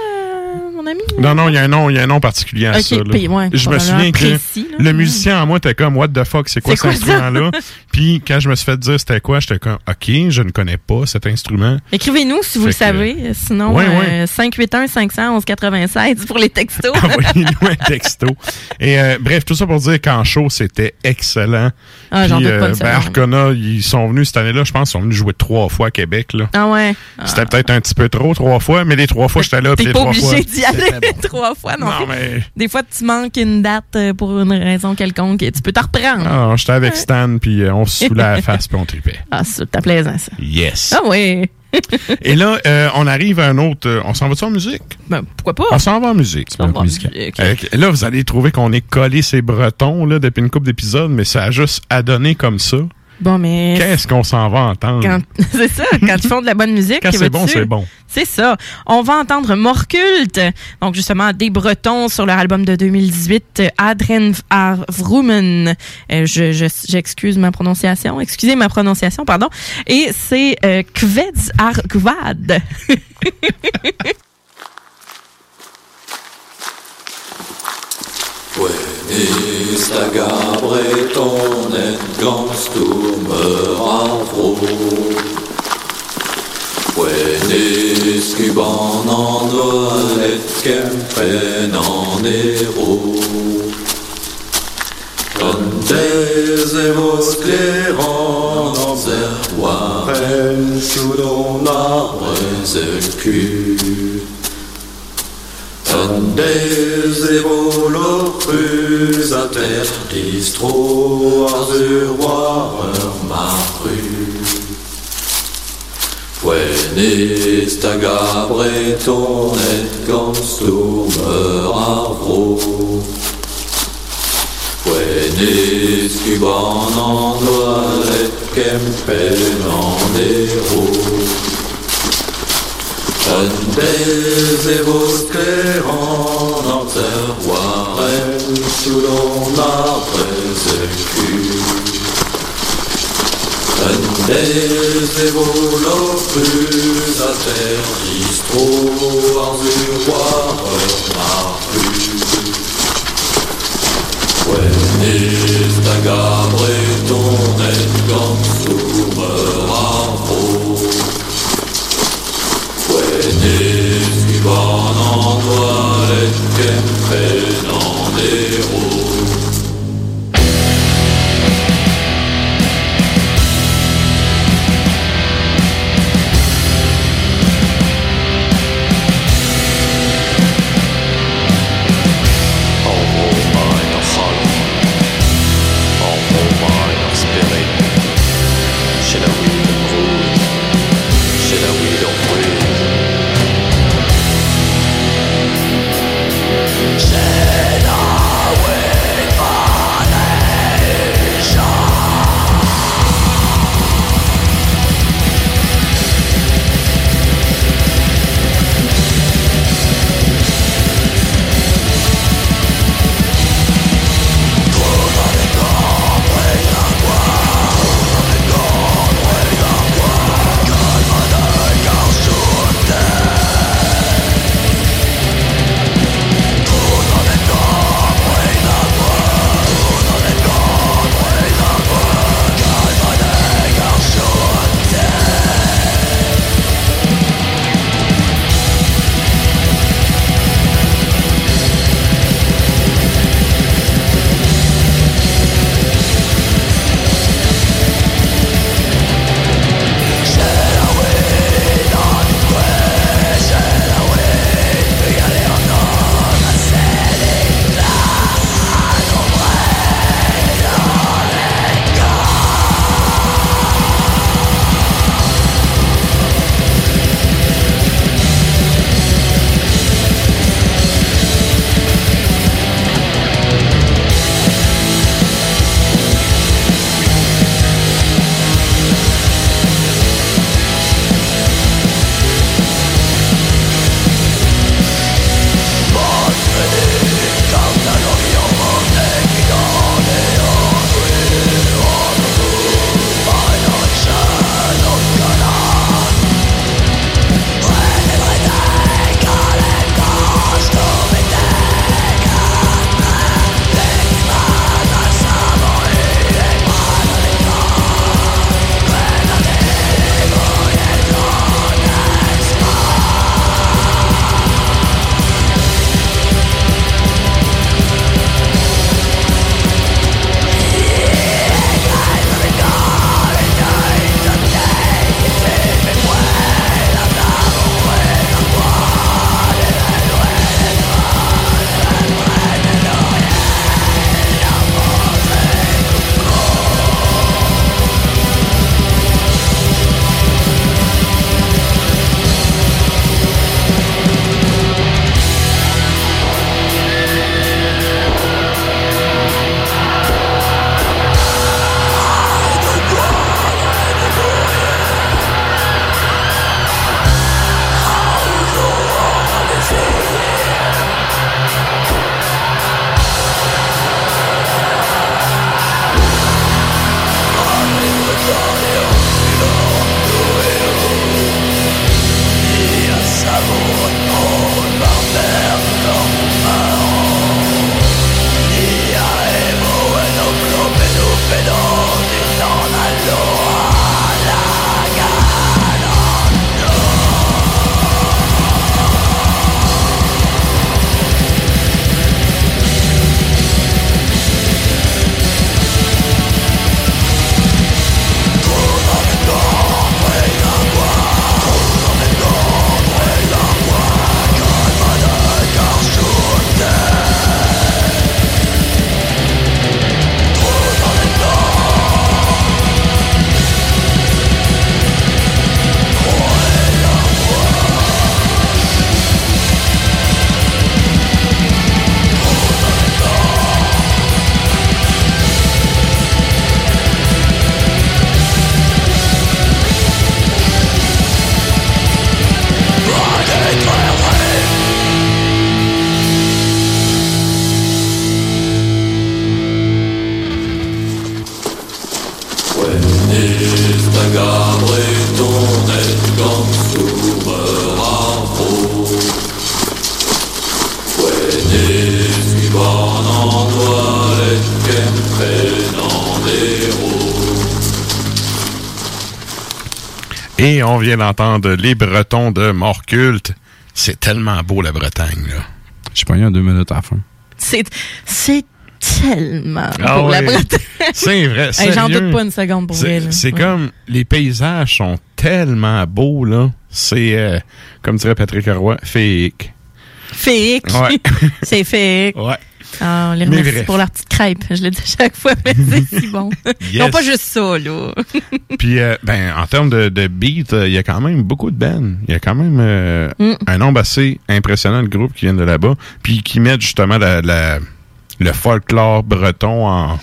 euh, ami? Non, non, il y a un nom, il y a un nom particulier à ça. ouais, je me souviens que là. le musicien en moi était comme What the fuck, c'est quoi cet instrument-là? puis quand je me suis fait dire c'était quoi, j'étais comme OK, je ne connais pas cet instrument. Écrivez-nous si vous le savez. Sinon, Ouais, euh, 581-511-96 pour les textos. Envoyez-nous un texto. Et euh, bref, tout ça pour dire qu'en show, c'était excellent. Ah, Puis, doute pas ben. Arcona, ils sont venus cette année-là, je pense, ils sont venus jouer trois fois à Québec. Là. Ah ouais. C'était peut-être un petit peu trop, trois fois, mais les trois fois, j'étais là. T'es pas obligé d'y aller bon. trois fois non, Non, mais- Des fois, tu manques une date euh, pour une raison quelconque et tu peux t'en reprendre. Ah, j'étais avec Stan, puis euh, on se saoulait à la face, puis on tripait. Ah, ça, t'as plaisant, ça. Yes. Ah ouais. Et là, euh, on arrive à un autre. euh, on s'en va-tu en musique? Ben, pourquoi pas? On s'en va en musique. s'en va en musique. Euh, là, vous allez trouver qu'on est collé ces bretons là, depuis une couple d'épisodes, mais ça a juste adonné comme ça. Bon, mais. Qu'est-ce qu'on s'en va entendre? Quand... c'est ça, quand ils font de la bonne musique. Quand c'est bon, c'est bon. C'est ça. On va entendre Morculte, donc justement des Bretons sur leur album de 2018, euh, Adren ar Vrumen. Euh, je, je- j'excuse ma prononciation, excusez ma prononciation, pardon. Et c'est euh, Kvedz ar Gvad. Ist a gabreton en gans tumeur avro When is kuban an olet kempen an ero. Gantez e vos kleran an zer war en choudon ar brez el Des evolo cruz a ter distro ar ur war ur marru. Poen est a gabre ton et gans tourmeur ar vro. Poen est kuban en doa et kempen an ero Un baiser vos clairant an un warel Tout l'on a présécu Un baiser vos l'eau plus à terre Distro en du roi remarqué When is the Gabriel ton langweilig im Feld. Vient d'entendre les Bretons de Morculte. C'est tellement beau, la Bretagne, là. Je pas un deux minutes à la fin. C'est, c'est tellement Ah beau, la. Bretagne. C'est vrai, Hey, J'en doute pas une seconde pour là. c'est Ouais. comme les paysages sont tellement beaux là. C'est euh, comme dirait Patrick Roy, fake. Fake. Ouais. c'est fake. Ouais. Ah, on les Mais remercie pour leur petite crêpe. Je le dis à chaque fois, mais c'est si bon. Yes. n'ont pas juste ça, là. Puis euh, ben en termes de, de beat, euh, il y a quand même beaucoup de bands. Il y a quand même euh, Mm. un nombre assez impressionnant de groupes qui viennent de là-bas, puis qui mettent justement la, la- le folklore breton en,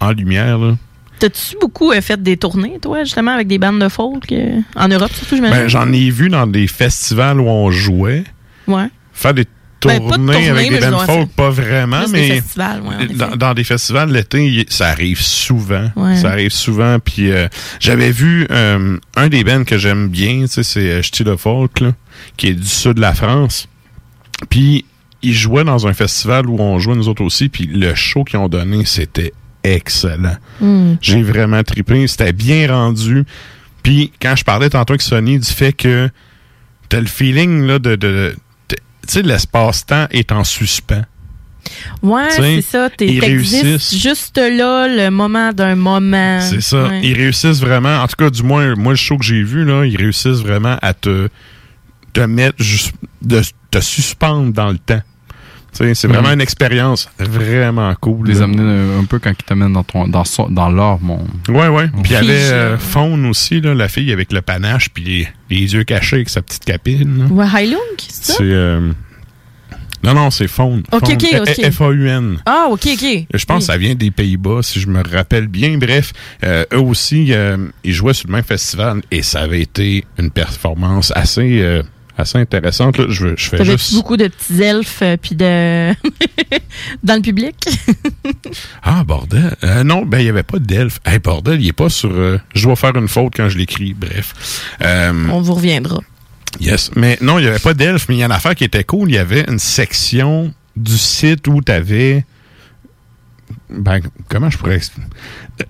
en lumière là. T'as-tu beaucoup fait des tournées, toi, justement, avec des bandes de folk? en Europe, surtout, j'imagine? Ben, j'en ai vu dans des festivals où on jouait. Ouais. Faire des Ben, de tournée, avec des bands folk, pas vraiment, des mais festivals, ouais, dans, dans des festivals l'été, ça arrive souvent. Ouais. Ça arrive souvent. Puis euh, j'avais vu euh, un des bands que j'aime bien, tu sais, c'est euh, Style Folk, là, qui est du sud de la France. Puis ils jouaient dans un festival où on jouait nous autres aussi, puis le show qu'ils ont donné, c'était excellent. Mm. J'ai vraiment trippé. C'était bien rendu. Puis quand je parlais tantôt avec Sony du fait que t'as le feeling là, de- tu sais, l'espace-temps est en suspens. Ouais, c'est ça. Ils réussissent. juste là, le moment d'un moment. C'est ça. Ouais. Ils réussissent vraiment, en tout cas, du moins, moi, le show que j'ai vu, là, ils réussissent vraiment à te, te mettre, juste, de, te suspendre dans le temps. C'est vraiment Mhm. une expérience vraiment cool. Les là. amener un, un peu quand ils t'amènent dans, ton, dans, son- dans leur monde. Ouais, ouais. Puis il y avait euh, euh, Faune aussi, là, la fille avec le panache, puis les, les yeux cachés avec sa petite capine. là. Ouais, Heilung, c'est ça? C'est. euh, Non, non, c'est Faune. Ok, ok, F- ok. F-A-U-N. Ah, OK, OK. Je pense que ça vient des Pays-Bas, si je me rappelle bien. Bref, euh, eux aussi, euh, ils jouaient sur le même festival et ça avait été une performance assez, euh, assez intéressante. là. Je, je fais T'avais juste... beaucoup de petits elfes euh, puis de dans le public? Ah, bordel. Euh, non, ben, il n'y avait pas d'elfe. Hey, bordel, il est pas sur... euh, Je dois faire une faute quand je l'écris. Bref. On vous reviendra. Yes. Mais non, il n'y avait pas d'elfe, mais il y a une affaire qui était cool. Il y avait une section du site où tu avais. Ben, comment je pourrais?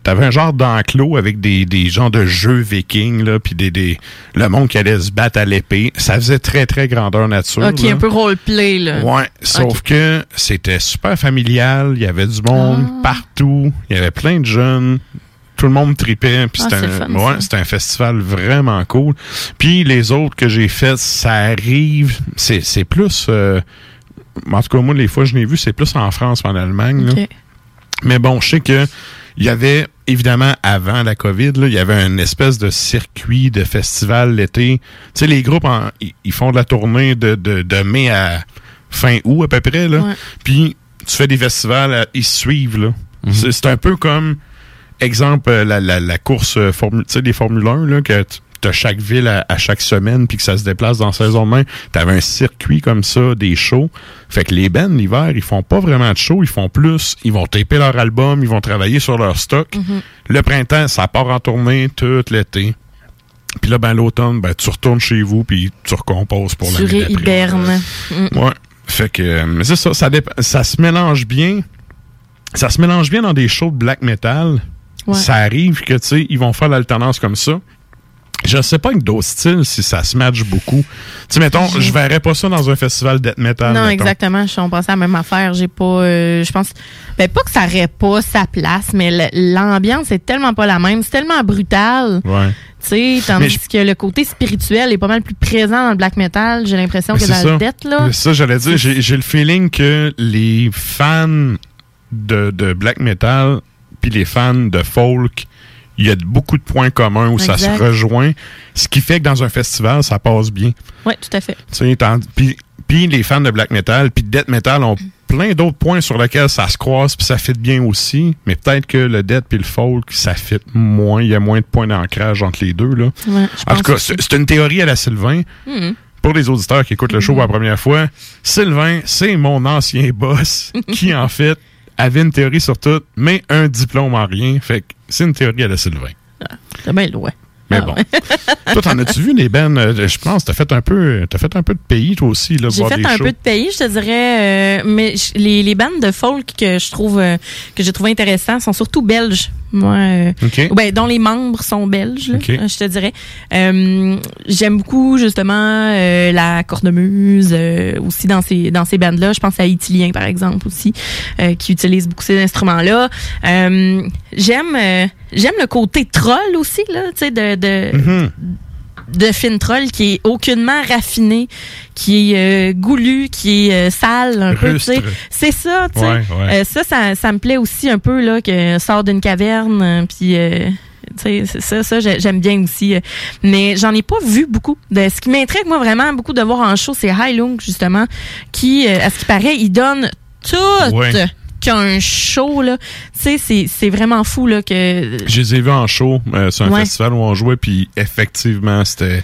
T'avais un genre d'enclos avec des, des genres de jeux vikings, là, puis des, des, le monde qui allait se battre à l'épée. Ça faisait très, très grandeur nature. OK, là. un peu roleplay, là. Ouais, sauf que c'était super familial, il y avait du monde Ah. partout, il y avait plein de jeunes, tout le monde tripait, puis Ah, c'était un, fun, ouais, un festival vraiment cool. Puis les autres que j'ai fait, ça arrive, c'est c'est plus euh, en tout cas moi les fois que je l'ai vu, c'est plus en France qu'en Allemagne. là. Mais bon, je sais que il y avait évidemment avant la COVID, là, il y avait une espèce de circuit de festival l'été. Tu sais, les groupes, en- ils font de la tournée de, de, de mai à fin août à peu près. Là. Ouais. Puis tu fais des festivals, ils se suivent. là. Mhm. C'est c'est un peu comme, exemple, euh, la, la, la course euh, Formule, tu sais, des Formule 1, là, que tu as chaque ville à, à chaque semaine, puis que ça se déplace dans la saison de main. Tu avais un circuit comme ça, des shows. Fait que les bands, l'hiver, ils font pas vraiment de shows, ils font plus. Ils vont taper leur album, ils vont travailler sur leur stock. Mhm. Le printemps, ça part en tournée tout l'été. Puis là, ben, l'automne, ben, tu retournes chez vous, puis tu recomposes pour Tu l'année d'après. réhibernes. Mm. Ouais. Fait que, mais c'est ça, ça, se mélange bien. Ça se mélange bien dans des shows de black metal. Ouais. Ça arrive que, tu sais, ils vont faire l'alternance comme ça. Je sais pas avec d'autres styles si ça se match beaucoup. Tu sais, mettons, je verrais pas ça dans un festival death metal. Non, mettons. exactement. Je on pensait à la même affaire. J'ai pas. euh, je pense. Ben, pas que ça aurait pas sa place, mais l'ambiance est tellement pas la même. C'est tellement brutal. Ouais. Tu sais, tandis je- que le côté spirituel est pas mal plus présent dans le black metal, j'ai l'impression, que dans ça. le death, là. Ça, j'allais dire, j'ai j'ai le feeling que les fans de, de black metal puis les fans de folk, il y a beaucoup de points communs où ça se rejoint, ce qui fait que dans un festival, ça passe bien. Oui, tout à fait. Puis les fans de black metal puis de death metal ont plein d'autres points sur lesquels ça se croise puis ça fit bien aussi, mais peut-être que le death puis le folk, ça fit moins, il y a moins de points d'ancrage entre les deux là. Ouais, je en tout cas, c'est une théorie à la Sylvain. Mhm. Pour les auditeurs qui écoutent le show pour la première fois, Sylvain, c'est mon ancien boss qui, en fait, avait une théorie sur tout, mais un diplôme en rien. Fait que c'est une théorie à la Sylvain. C'est bien loin. Mais Ah bon. ouais. toi, t'en as-tu vu des bennes? euh, Je pense, t'as fait un peu, t'as fait un peu de pays, toi aussi, là, J'ai fait des un shows. peu de pays, je te dirais, euh, mais les, les bandes de folk que je trouve euh, que j'ai trouvé intéressant sont surtout belges. Moi. euh, OK. ben, dont les membres sont belges, là, euh, je te dirais. Euh, J'aime beaucoup, justement, euh, la cornemuse aussi dans ces, dans ces bandes-là. Je pense à Itilien, par exemple, aussi, qui utilise beaucoup ces instruments-là. J'aime j'aime le côté troll aussi, là, tu sais, de... de Mhm. De Finn Troll qui est aucunement raffiné, qui est euh, goulu, qui est euh, sale un peu, tu sais. Rustre. C'est ça, tu sais. Ouais, ouais. Euh, ça, ça, ça me plaît aussi un peu là que sort d'une caverne, euh, puis. euh, tu sais, c'est ça, ça j'ai- j'aime bien aussi. Mais j'en ai pas vu beaucoup. Ce qui m'intrigue, moi, vraiment, beaucoup de voir en show, c'est Hai Lung, justement, qui, à ce qui paraît, il donne tout Ouais. Qu'un show, là. Tu sais, c'est- c'est vraiment fou, là, que Je les ai vus en show euh, sur un Ouais. festival où on jouait, puis effectivement, c'était.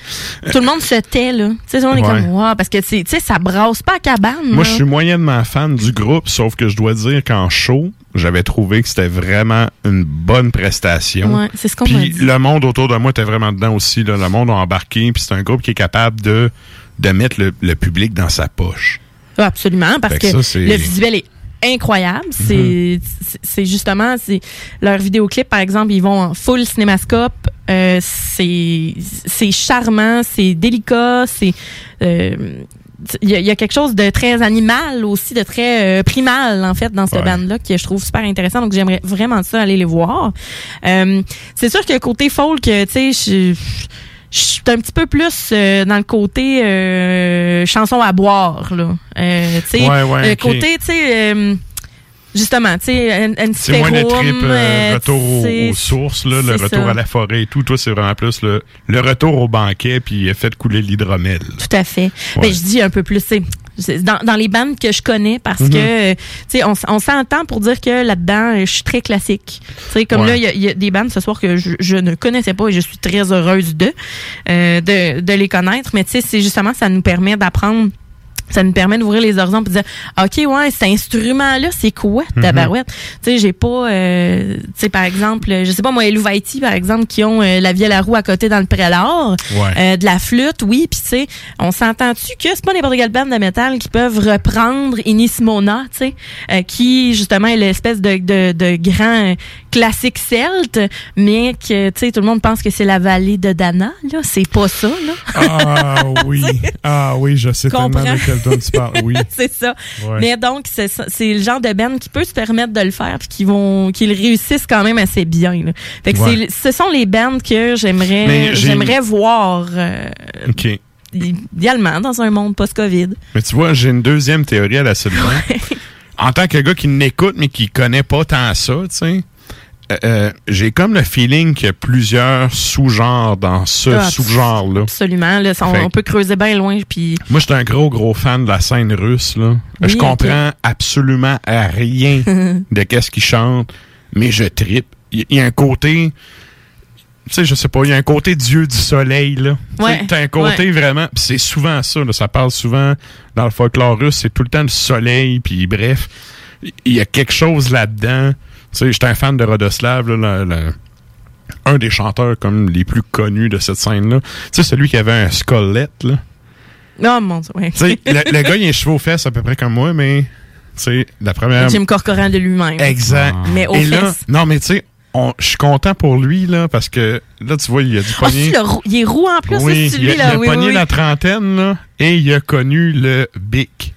tout le monde se tait, là. Tu sais, on est Ouais. comme, wow, parce que, c'est- tu sais, ça brasse pas à cabane. Moi, je suis moyennement fan du groupe, sauf que je dois dire qu'en show, j'avais trouvé que c'était vraiment une bonne prestation. Ouais, c'est ce qu'on Puis le monde autour de moi était vraiment dedans aussi. Là. Le monde a embarqué, puis c'est un groupe qui est capable de, de mettre le, le public dans sa poche. Absolument, parce Fait que, que ça, c'est- le visuel est incroyable. C'est c'est- c'est justement, c'est leur vidéoclip, par exemple, ils vont en full cinémascope. Euh, c'est c'est charmant, c'est délicat, c'est euh, il y, y a quelque chose de très animal aussi, de très euh, primal en fait dans cette Ouais. bande-là que je trouve super intéressant. Donc j'aimerais vraiment ça aller les voir. Euh, c'est sûr que côté folk, tu sais, je suis un petit peu plus euh, dans le côté euh, chanson à boire là. Euh, tu sais, Ouais, ouais, le ok. côté tu sais euh, justement, tu sais, C'est moins le trip euh, euh, retour aux, sources, là, le retour ça. à la forêt et tout. Toi, c'est vraiment plus le, le retour au banquet, puis fait couler l'hydromel. Tout à fait. Ouais. Ben, je dis un peu plus, c'est dans, dans les bandes que je connais parce Mhm. que, euh, tu sais, on, on s'entend pour dire que là-dedans, euh, je suis très classique. Tu sais, comme Ouais. là, il y a- il y, a des bandes ce soir que je, je ne connaissais pas et je suis très heureuse de, euh, de, de les connaître. Mais tu sais, c'est justement, ça nous permet d'apprendre ça nous permet d'ouvrir les horizons et de dire OK ouais cet instrument là c'est quoi Mhm. tabarouette? Tu sais j'ai pas euh, tu sais par exemple je sais pas moi Elou Vaiti par exemple qui ont euh, la vielle à roue à côté dans le prélat Ouais. euh, de la flûte oui puis tu sais on s'entend-tu que c'est pas n'importe quelle bande de métal qui peuvent reprendre Inis Mona tu sais euh, qui justement est l'espèce de, de, de grand classique celte mais que tu sais tout le monde pense que c'est la vallée de Dana là c'est pas ça là Ah oui. Ah oui, je sais tellement Comprends? de quel ton tu parles. Oui. c'est ça. Ouais. Mais donc, c'est ça- c'est le genre de band qui peut se permettre de le faire puis qui vont, qui le réussissent quand même assez bien. là. Fait que Ouais. c'est- ce sont les bands que j'aimerais, j'ai- j'aimerais voir euh, OK. idéalement dans un monde post-Covid. Mais tu vois, j'ai une deuxième théorie à la Sylvain. En tant que gars qui n'écoute mais qui connaît pas tant ça, tu sais, euh, euh, j'ai comme le feeling qu'il y a plusieurs sous-genres dans ce Ah, sous-genre-là. Absolument. Là, on, peut creuser bien loin puis Moi, j'étais un gros, gros fan de la scène russe, là. Oui, je comprends absolument à rien de qu'est-ce qu'ils chantent, mais je tripe. Il y, a un côté... Tu sais, je sais pas, il y a un côté dieu du soleil, là. Ouais, T'as un côté ouais. vraiment... c'est souvent ça, là. Ça parle souvent dans le folklore russe, c'est tout le temps le soleil, puis bref. Il y a quelque chose là-dedans. Tu sais, j'étais un fan de Rodoslav, là, la- la- un des chanteurs comme les plus connus de cette scène-là. Tu sais, celui qui avait un squelette, là. oh mon dieu. ouais. Tu sais, le, le gars, il est cheveux aux fesses à peu près comme moi, mais, tu sais, la première. Jim Corcoran de lui-même. Exact. Mais aux Et là, non, mais tu sais, je suis content pour lui, là, parce que, là, tu vois, il a du Ah, pogné. rou- il est roux en plus, oui, c'est il a, celui-là. il a oui, pogné oui, la trentaine, là, et il a connu le bic.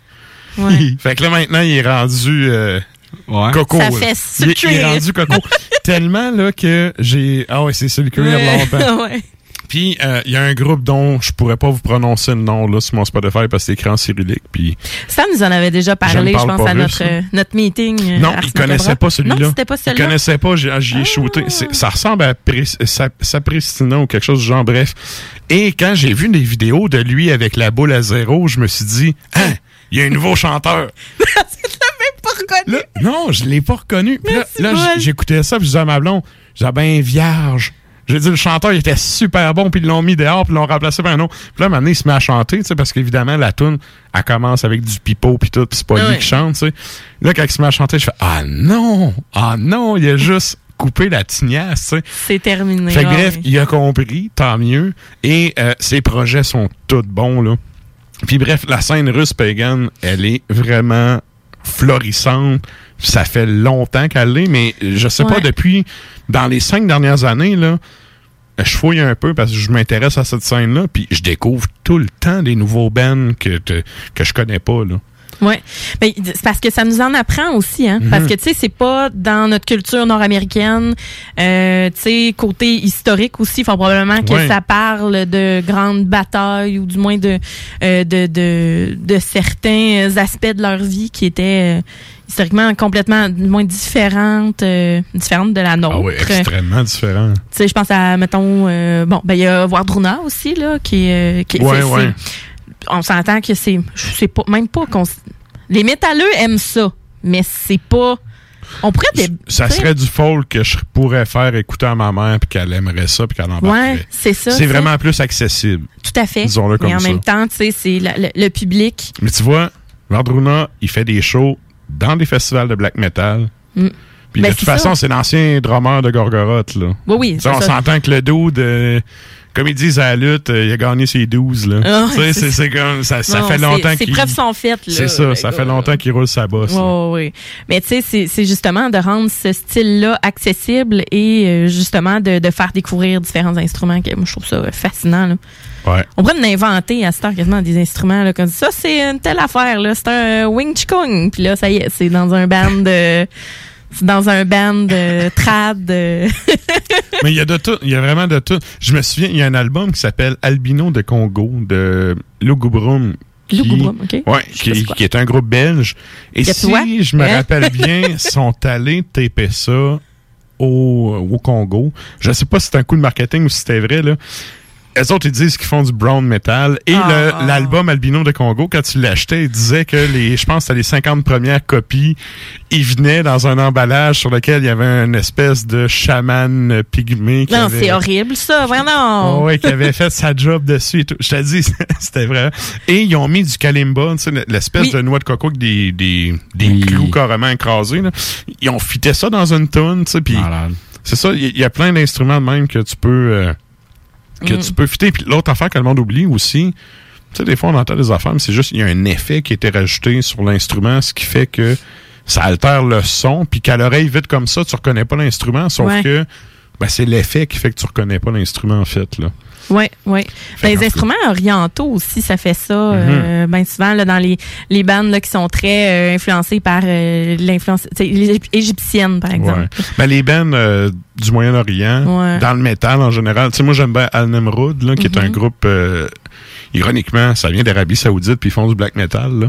Ouais. fait que là, maintenant, il est rendu euh, coco. Ça là. fait il, est- il est sucré. rendu coco. Tellement, là, que j'ai... Ah ouais, c'est cuir Ouais, longtemps. ouais. Puis, euh, il y a un groupe dont je pourrais pas vous prononcer le nom, là, sur mon Spotify, parce que c'est écrit en cyrillique, puis... Sam nous en avait déjà parlé, je, parle pense, pas à russe, notre, euh, notre meeting. euh, Non, Ars il connaissait pas celui-là. Non, c'était pas Il celui-là? connaissait pas, j'y ai shooté. C'est- Ça ressemble à Pris- Sa- Sapristina ou quelque chose du genre, bref. Et quand j'ai vu des vidéos de lui avec la boule à zéro, je me suis dit, hein, il y a un nouveau chanteur. pas reconnu. Là, non, je l'ai pas reconnu. Là, j'écoutais ça, puis je disais à ma blonde, j'ai ben vierge. J'ai dit, le chanteur, il était super bon, puis ils l'ont mis dehors, puis ils l'ont remplacé par un autre. Puis là, maintenant, il se met à chanter, tu sais, parce qu'évidemment, la tune, elle commence avec du pipeau, puis tout, puis c'est pas Ah lui qui chante, tu sais. Là, quand il se met à chanter, je fais, ah non, ah non, il a juste coupé la tignasse, tu sais. C'est terminé. Fait que bref, il a compris, tant mieux. Et euh, ses projets sont tous bons, là. Puis bref, la scène russe pagan, elle est vraiment florissante. Ça fait longtemps qu'elle l'est, mais je sais pas, depuis, dans les cinq dernières années, là, je fouille un peu parce que je m'intéresse à cette scène-là, puis je découvre tout le temps des nouveaux bands que, que je connais pas, là. Ben, c'est parce que ça nous en apprend aussi, hein. Mhm. Parce que, tu sais, c'est pas dans notre culture nord-américaine. Euh, tu sais, côté historique aussi, il faut probablement que Ouais. ça parle de grandes batailles ou du moins de, euh, de, de, de certains aspects de leur vie qui étaient euh, historiquement complètement, moins différentes, euh, différentes de la nôtre. Ah oui, extrêmement différent. Tu sais, je pense à, mettons, euh, bon, ben, il y a Wardruna aussi, là, qui est. euh, qui, Ouais, ouais. On s'entend que c'est. Je sais pas, même pas qu'on. Les métalleux aiment ça, mais c'est pas. On pourrait. Des, Ça serait du folk que je pourrais faire écouter à ma mère puis qu'elle aimerait ça puis qu'elle embarquerait. Ouais, c'est ça. Vraiment plus accessible. Tout à fait. Disons-le comme Mais en ça. même temps, tu sais, c'est le, le public. Mais tu vois, Vardruna, il fait des shows dans des festivals de black metal. Mm. Puis Ben, de toute façon, ça. c'est l'ancien drummer de Gorgoroth, là. Oui, oui. On ça. s'entend que le dude, euh, comme ils disent à la lutte, euh, il a gagné ses 12, là. Ah, c'est comme, ça, ça Non, fait longtemps Ses qu'il... preuves sont faites, là. C'est ça, ça gars, fait longtemps qu'il roule sa bosse. là. Oui. Mais tu sais, c'est- c'est justement de rendre ce style-là accessible et euh, justement de, de faire découvrir différents instruments. Que, moi, je trouve ça euh, fascinant. Là. Ouais. On pourrait en inventer à cette heure quasiment des instruments. Là, comme ça, c'est une telle affaire. là. C'est un Wing Chikung. Puis là, ça y est, c'est dans un band de... Dans un band de trad. euh. Mais il y a de tout, il y a vraiment de tout. Je me souviens, il y a un album qui s'appelle Albino de Congo de Lugubrum. Lugubrum, ok. Ouais, qui, qui est un groupe belge. Et si toi? je me Hein? rappelle bien, sont allés taper ça au, au Congo. Je sais pas si c'est un coup de marketing ou si c'était vrai, là. Eux autres, ils disent qu'ils font du brown metal. Et Ah. le- l'album Albino de Congo, quand tu l'achetais, il disait que les, je pense, que c'était les 50 premières copies, ils venaient dans un emballage sur lequel il y avait une espèce de chaman pygmée. qui Non, c'est horrible, ça. Vraiment. Oh, ouais, qui avait fait sa job dessus et tout. Je te dis, c'était vrai. Et ils ont mis du kalimba, tu sais, l'espèce Oui. de noix de coco avec des, des, des clous carrément écrasés. Là. Ils ont fité ça dans une tonne, tu sais, puis c'est ça, il y, il y a plein d'instruments de même que tu peux euh, que Mm. tu peux fitter. Puis l'autre affaire que le monde oublie aussi, tu sais, des fois on entend des affaires, mais c'est juste il y a un effet qui a été rajouté sur l'instrument, ce qui fait que ça altère le son, puis qu'à l'oreille vite comme ça, tu reconnais pas l'instrument, sauf Ouais. que ben, c'est l'effet qui fait que tu reconnais pas l'instrument en fait là. Oui, oui. Ben, les instruments orientaux aussi, ça fait ça. euh, ben souvent, là, dans les, les bandes là, qui sont très euh, influencées par euh, l'influence égyptiennes, par exemple. Ouais. Ben, les bands euh, du Moyen-Orient, Ouais. dans le métal en général. Tu sais, moi, j'aime bien Al Nemrud, là, qui est un Mhm. groupe, euh, ironiquement, ça vient d'Arabie Saoudite, puis ils font du black metal. Là.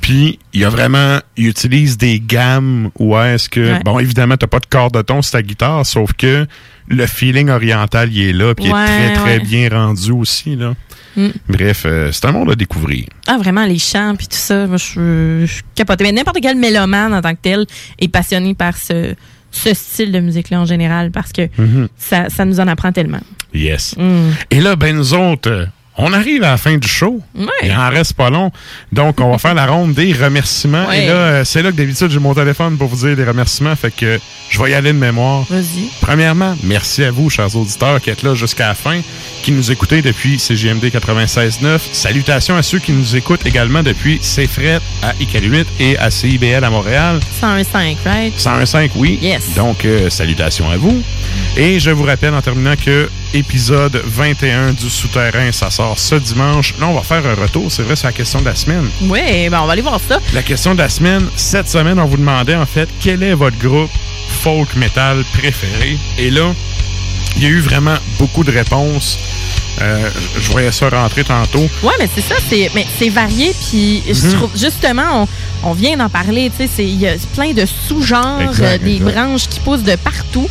Puis, il y a vraiment, ils utilisent des gammes où est-ce que, Ouais. bon, évidemment, t'as pas de corps de ton sur ta guitare, sauf que le feeling oriental, il est là, puis il Ouais, est très, très ouais. bien rendu aussi. Là. Mm. Bref, euh, c'est un monde à découvrir. Ah, vraiment, les chants puis tout ça, moi, je suis capotée. Mais n'importe quel mélomane en tant que tel est passionné par ce, ce style de musique-là en général parce que Mhm. ça, ça nous en apprend tellement. Yes. Mm. Et là, ben nous autres, on arrive à la fin du show. Ouais. Il en reste pas long. Donc, on va faire la ronde des remerciements. Ouais. Et là, euh, c'est là que d'habitude, j'ai mon téléphone pour vous dire des remerciements. Fait que je vais y aller de mémoire. Vas-y. Premièrement, merci à vous, chers auditeurs, qui êtes là jusqu'à la fin, qui nous écoutez depuis CGMD 96.9. Salutations à ceux qui nous écoutent également depuis CFRET à Iqaluit et à CIBL à Montréal. 101.5, right? 101.5, oui. Yes. Donc, euh, salutations à vous. Et je vous rappelle en terminant que épisode 21 du Souterrain, ça sort ce dimanche. Là, on va faire un retour, c'est vrai, c'est la question de la semaine. Oui, ben on va aller voir ça. La question de la semaine, cette semaine, on vous demandait en fait quel est votre groupe folk metal préféré? Et là, il y a eu vraiment beaucoup de réponses. Euh, je voyais ça rentrer tantôt. Ouais, mais c'est ça, c'est mais c'est varié puis je Mhm. trouve justement on, on vient d'en parler, tu sais, c'est il y a plein de sous-genres, euh, des branches qui poussent de partout.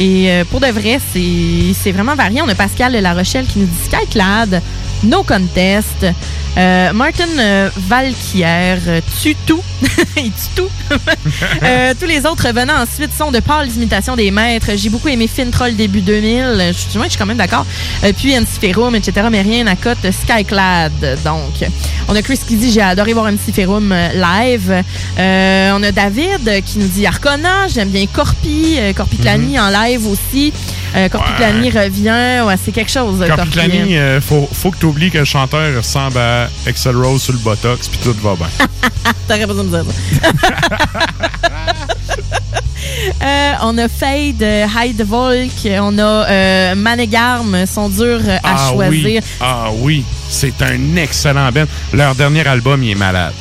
Et euh, pour de vrai, c'est c'est vraiment varié. On a Pascal de La Rochelle qui nous dit Skyclad, No Contest, euh, Martin euh, Valquière, euh, tue tout. Il tue tout. Euh, tous les autres venant ensuite sont de pâles imitations des maîtres. J'ai beaucoup aimé Fintroll début 2000. Je suis, ouais, je suis quand même d'accord. Euh, puis Antiferum, etc. Mais rien à cote Skyclad. Donc, on a Chris qui dit j'ai adoré voir Antiferum live. Euh, on a David qui nous dit Arcona. J'aime bien Corpi, Corpi Clani en live aussi. Euh, Corpiclani revient. Ouais, c'est quelque chose. Corpiclani, euh, faut, faut que tu oublies que le chanteur ressemble à Excel Rose sur le Botox, puis tout va bien. T'aurais besoin de me dire ça. Euh, on a Fade, euh, Hide Volk, on a euh, Manegarm, sont durs euh, à ah choisir. Oui. Ah oui, c'est un excellent band. Leur dernier album, il est malade.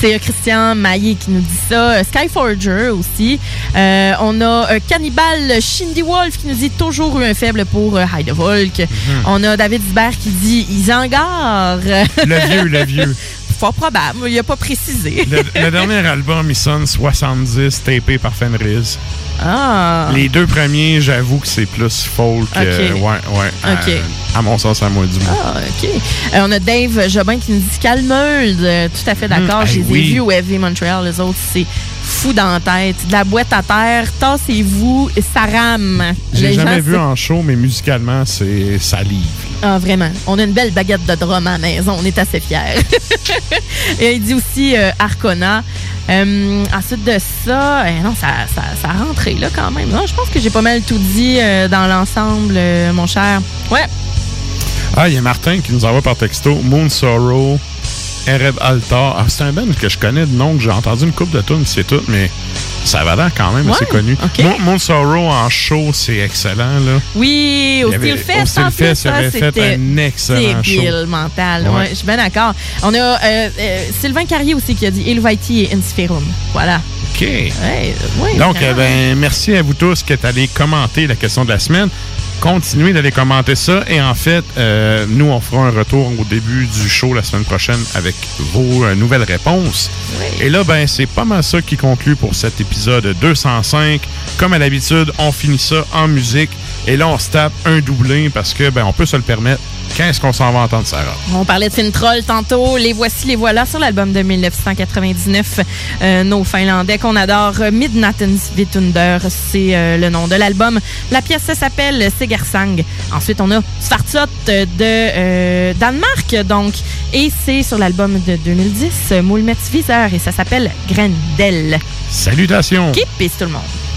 C'est euh, Christian Maillé qui nous dit ça. Euh, Skyforger aussi. Euh, on a Cannibal Shindy Wolf qui nous dit toujours eu un faible pour euh, Hide Volk. On a David Hubert qui dit Isengard. Le vieux, le vieux. Fort probable, il n'a pas précisé. Le, le dernier album, il sonne 70, tapé par Fenriz. Ah. Les deux premiers, j'avoue que c'est plus folk. euh, Ok. ouais, ouais. Euh, à mon sens, à moi du moins. Ah, OK. Euh, on a Dave Jobin qui nous dit Calmeul. Euh, tout à fait d'accord. Hmm, Je hey, les ai vus au FV Montreal. Les autres, c'est fou dans la tête. De la boîte à terre, tassez-vous, ça rame. J'ai jamais gens, vu en show, mais musicalement, c'est ça livre. Ah, vraiment. On a une belle baguette de drum à la maison. On est assez fiers. Et il dit aussi euh, Arcona. Euh, ensuite de ça, eh non, ça, ça, ça a rentré là quand même. Je pense que j'ai pas mal tout dit euh, dans l'ensemble, euh, mon cher. Ouais. Ah, il y a Martin qui nous envoie par texto Moon Sorrow, Ereb Altar. Ah, c'est un band que je connais de nom, que j'ai entendu une coupe de tunes, c'est tout, mais ça va l'air quand même assez Ouais, connu. ok. Moon, Moon Sorrow en show, c'est excellent, là. Oui, au Steel Fest, en plus, ça, c'était un excellent show. débile mental. Ouais. Ouais, je suis bien d'accord. On a euh, euh, Sylvain Carrier aussi qui a dit Ilvaiti et Inspirum. Voilà. OK. Ouais, ouais, Donc, eh ben, merci à vous tous qui êtes allés commenter la question de la semaine. Continuez d'aller commenter ça. Et en fait, euh, nous, on fera un retour au début du show la semaine prochaine avec vos euh, nouvelles réponses. Et là, ben, c'est pas mal ça qui conclut pour cet épisode 205. Comme à l'habitude, on finit ça en musique. Et là, on se tape un doublé parce que, ben, on peut se le permettre. Qu'est-ce qu'on s'en va entendre, Sarah? On parlait de Fintroll tantôt. Les voici, les voilà sur l'album de 1999. Euh, nos Finlandais qu'on adore. Midnattens Vitunder, c'est le nom de l'album. La pièce ça s'appelle Ensuite, on a Svartsot de euh, Danemark, donc. Et c'est sur l'album de 2010, Moulmets Viseur, et ça s'appelle Grendel. Salutations! Pisse tout le monde.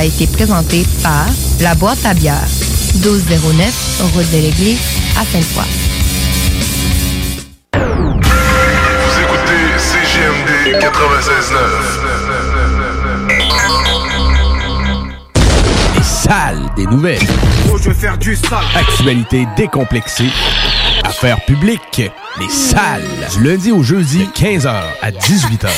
A été présenté par La Boîte à bière, 1209, route de l'église, à Sainte-Foy. Vous écoutez CGMD 96.9. Les salles des nouvelles. Oh, je vais faire du sale. Actualité décomplexée. Affaires publiques. Les salles. Du lundi au jeudi, de 15h à 18h.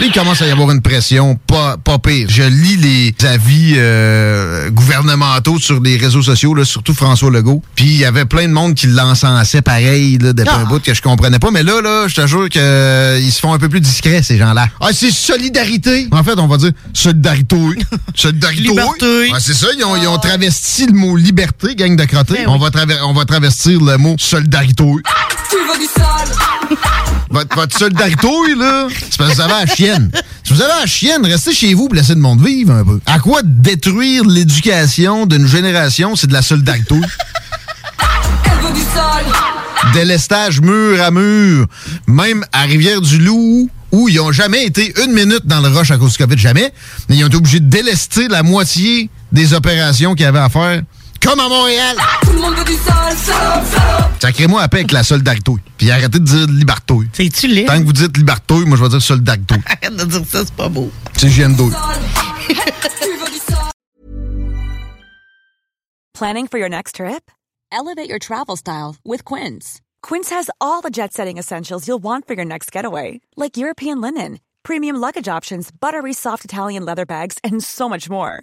Là, il commence à y avoir une pression pas, pas pire. Je lis les avis euh, gouvernementaux sur les réseaux sociaux, là, surtout François Legault. Puis il y avait plein de monde qui l'encensait pareil là, depuis un bout que je comprenais pas. Mais là, là, je te jure qu'ils se font un peu plus discrets, ces gens-là. Ah, c'est solidarité! En fait, on va dire solidarité. solidarité. Liberté. Ah, c'est ça, ils ont, ils ont travesti le mot liberté, gang de crottés. Ben on, va on va travestir le mot solidarité. Tu veux du sale? Votre, votre solidarité, là, c'est parce que vous avez la chienne. Si vous avez la chienne, restez chez vous pour laisser le monde vivre un peu. À quoi détruire l'éducation d'une génération, c'est de la solidarité? Délestage mur à mur. Même à Rivière-du-Loup, où ils ont jamais été une minute dans le rush à cause du COVID, jamais. Mais ils ont été obligés de délester la moitié des opérations qu'ils avaient à faire. Comme à Montréal. Tout le monde veut du sale. Salope, salope. Sacrez-moi à paix avec la solidarité. Puis arrêtez de dire liberté. C'est-tu laid? Tant que vous dites liberté, moi je vais dire solidarité. Arrête de dire ça, c'est pas beau. C'est GN2. Planning for your next trip? Elevate your travel style with Quince. Quince has all the jet setting essentials you'll want for your next getaway, like European linen, premium luggage options, buttery soft Italian leather bags, and so much more.